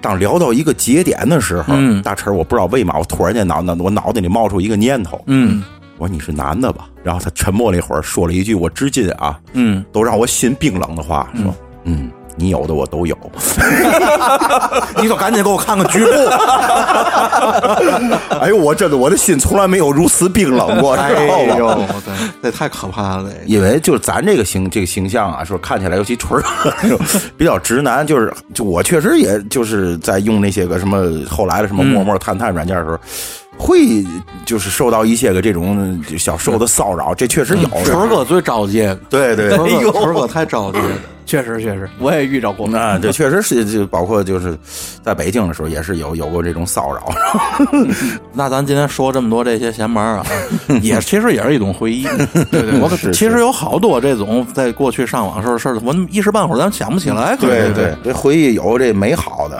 当聊到一个节点的时候，大陈，我不知道为嘛，我突然间脑脑我脑袋里冒出一个念头，嗯，我说你是男的吧？然后他沉默了一会儿，说了一句我至今啊，嗯，都让我心冰冷的话，说，嗯。你有的我都有，[LAUGHS] 你可赶紧给我看看局部。[LAUGHS] 哎呦，我真的我的心从来没有如此冰冷过。哎呦，这太可怕了。因为就是咱这个形这个形象啊，说看起来尤其纯 [LAUGHS] 比较直男，就是就我确实也就是在用那些个什么后来的什么陌陌探探软件的时候。会就是受到一些个这种小受的骚扰，这确实有。春哥最着急，对对，春哥太着急了，[LAUGHS] 确实确实，我也遇着过。啊，这确实是就包括就是在北京的时候，也是有有过这种骚扰。[LAUGHS] 那咱今天说这么多这些闲门啊，[LAUGHS] 也其实也是一种回忆。对对，我其实有好多这种在过去上网时候事儿，我一时半会儿咱想不起来。对对，这回忆有这美好的。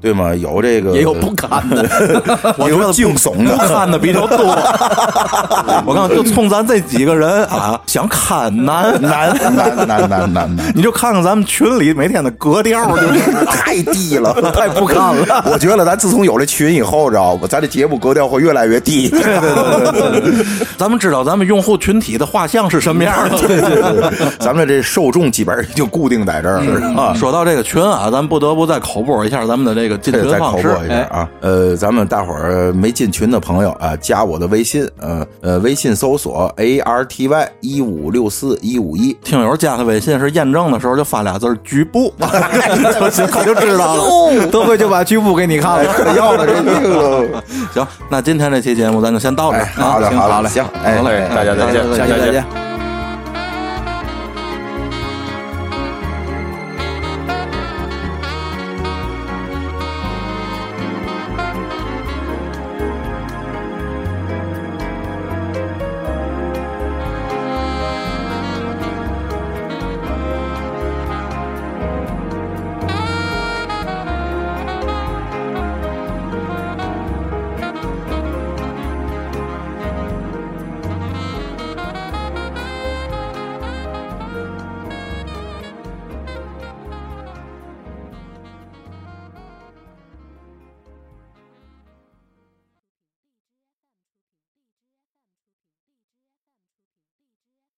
对吗？有这个，也有不堪的，[LAUGHS] 我觉得惊悚的、不堪的比较多。[LAUGHS] 我看就冲咱这几个人啊，想看难难难难难难难，你就看看咱们群里每天的格调，[LAUGHS] 就是太低了，太不堪了。我觉得咱自从有了群以后，知道不？咱这节目格调会越来越低。对对对对，咱们知道咱们用户群体的画像是什么样的。对对对，咱们这受众基本上已经固定在这儿了啊。说到这个群啊，咱不得不再口播一下咱们的这。这个进群方式一下啊。呃，咱们大伙儿没进群的朋友啊，加我的微信，呃呃，微信搜索 A R T Y 一五六四一五一。听友加他微信是验证的时候就发俩字“局部”，他 [LAUGHS] 就知道了，[LAUGHS] 等会就把局部给你看了，[LAUGHS] 要了这命了。行，那今天这期节目咱就先到这。好嘞，好嘞，行，好嘞，大家再见，下期再见。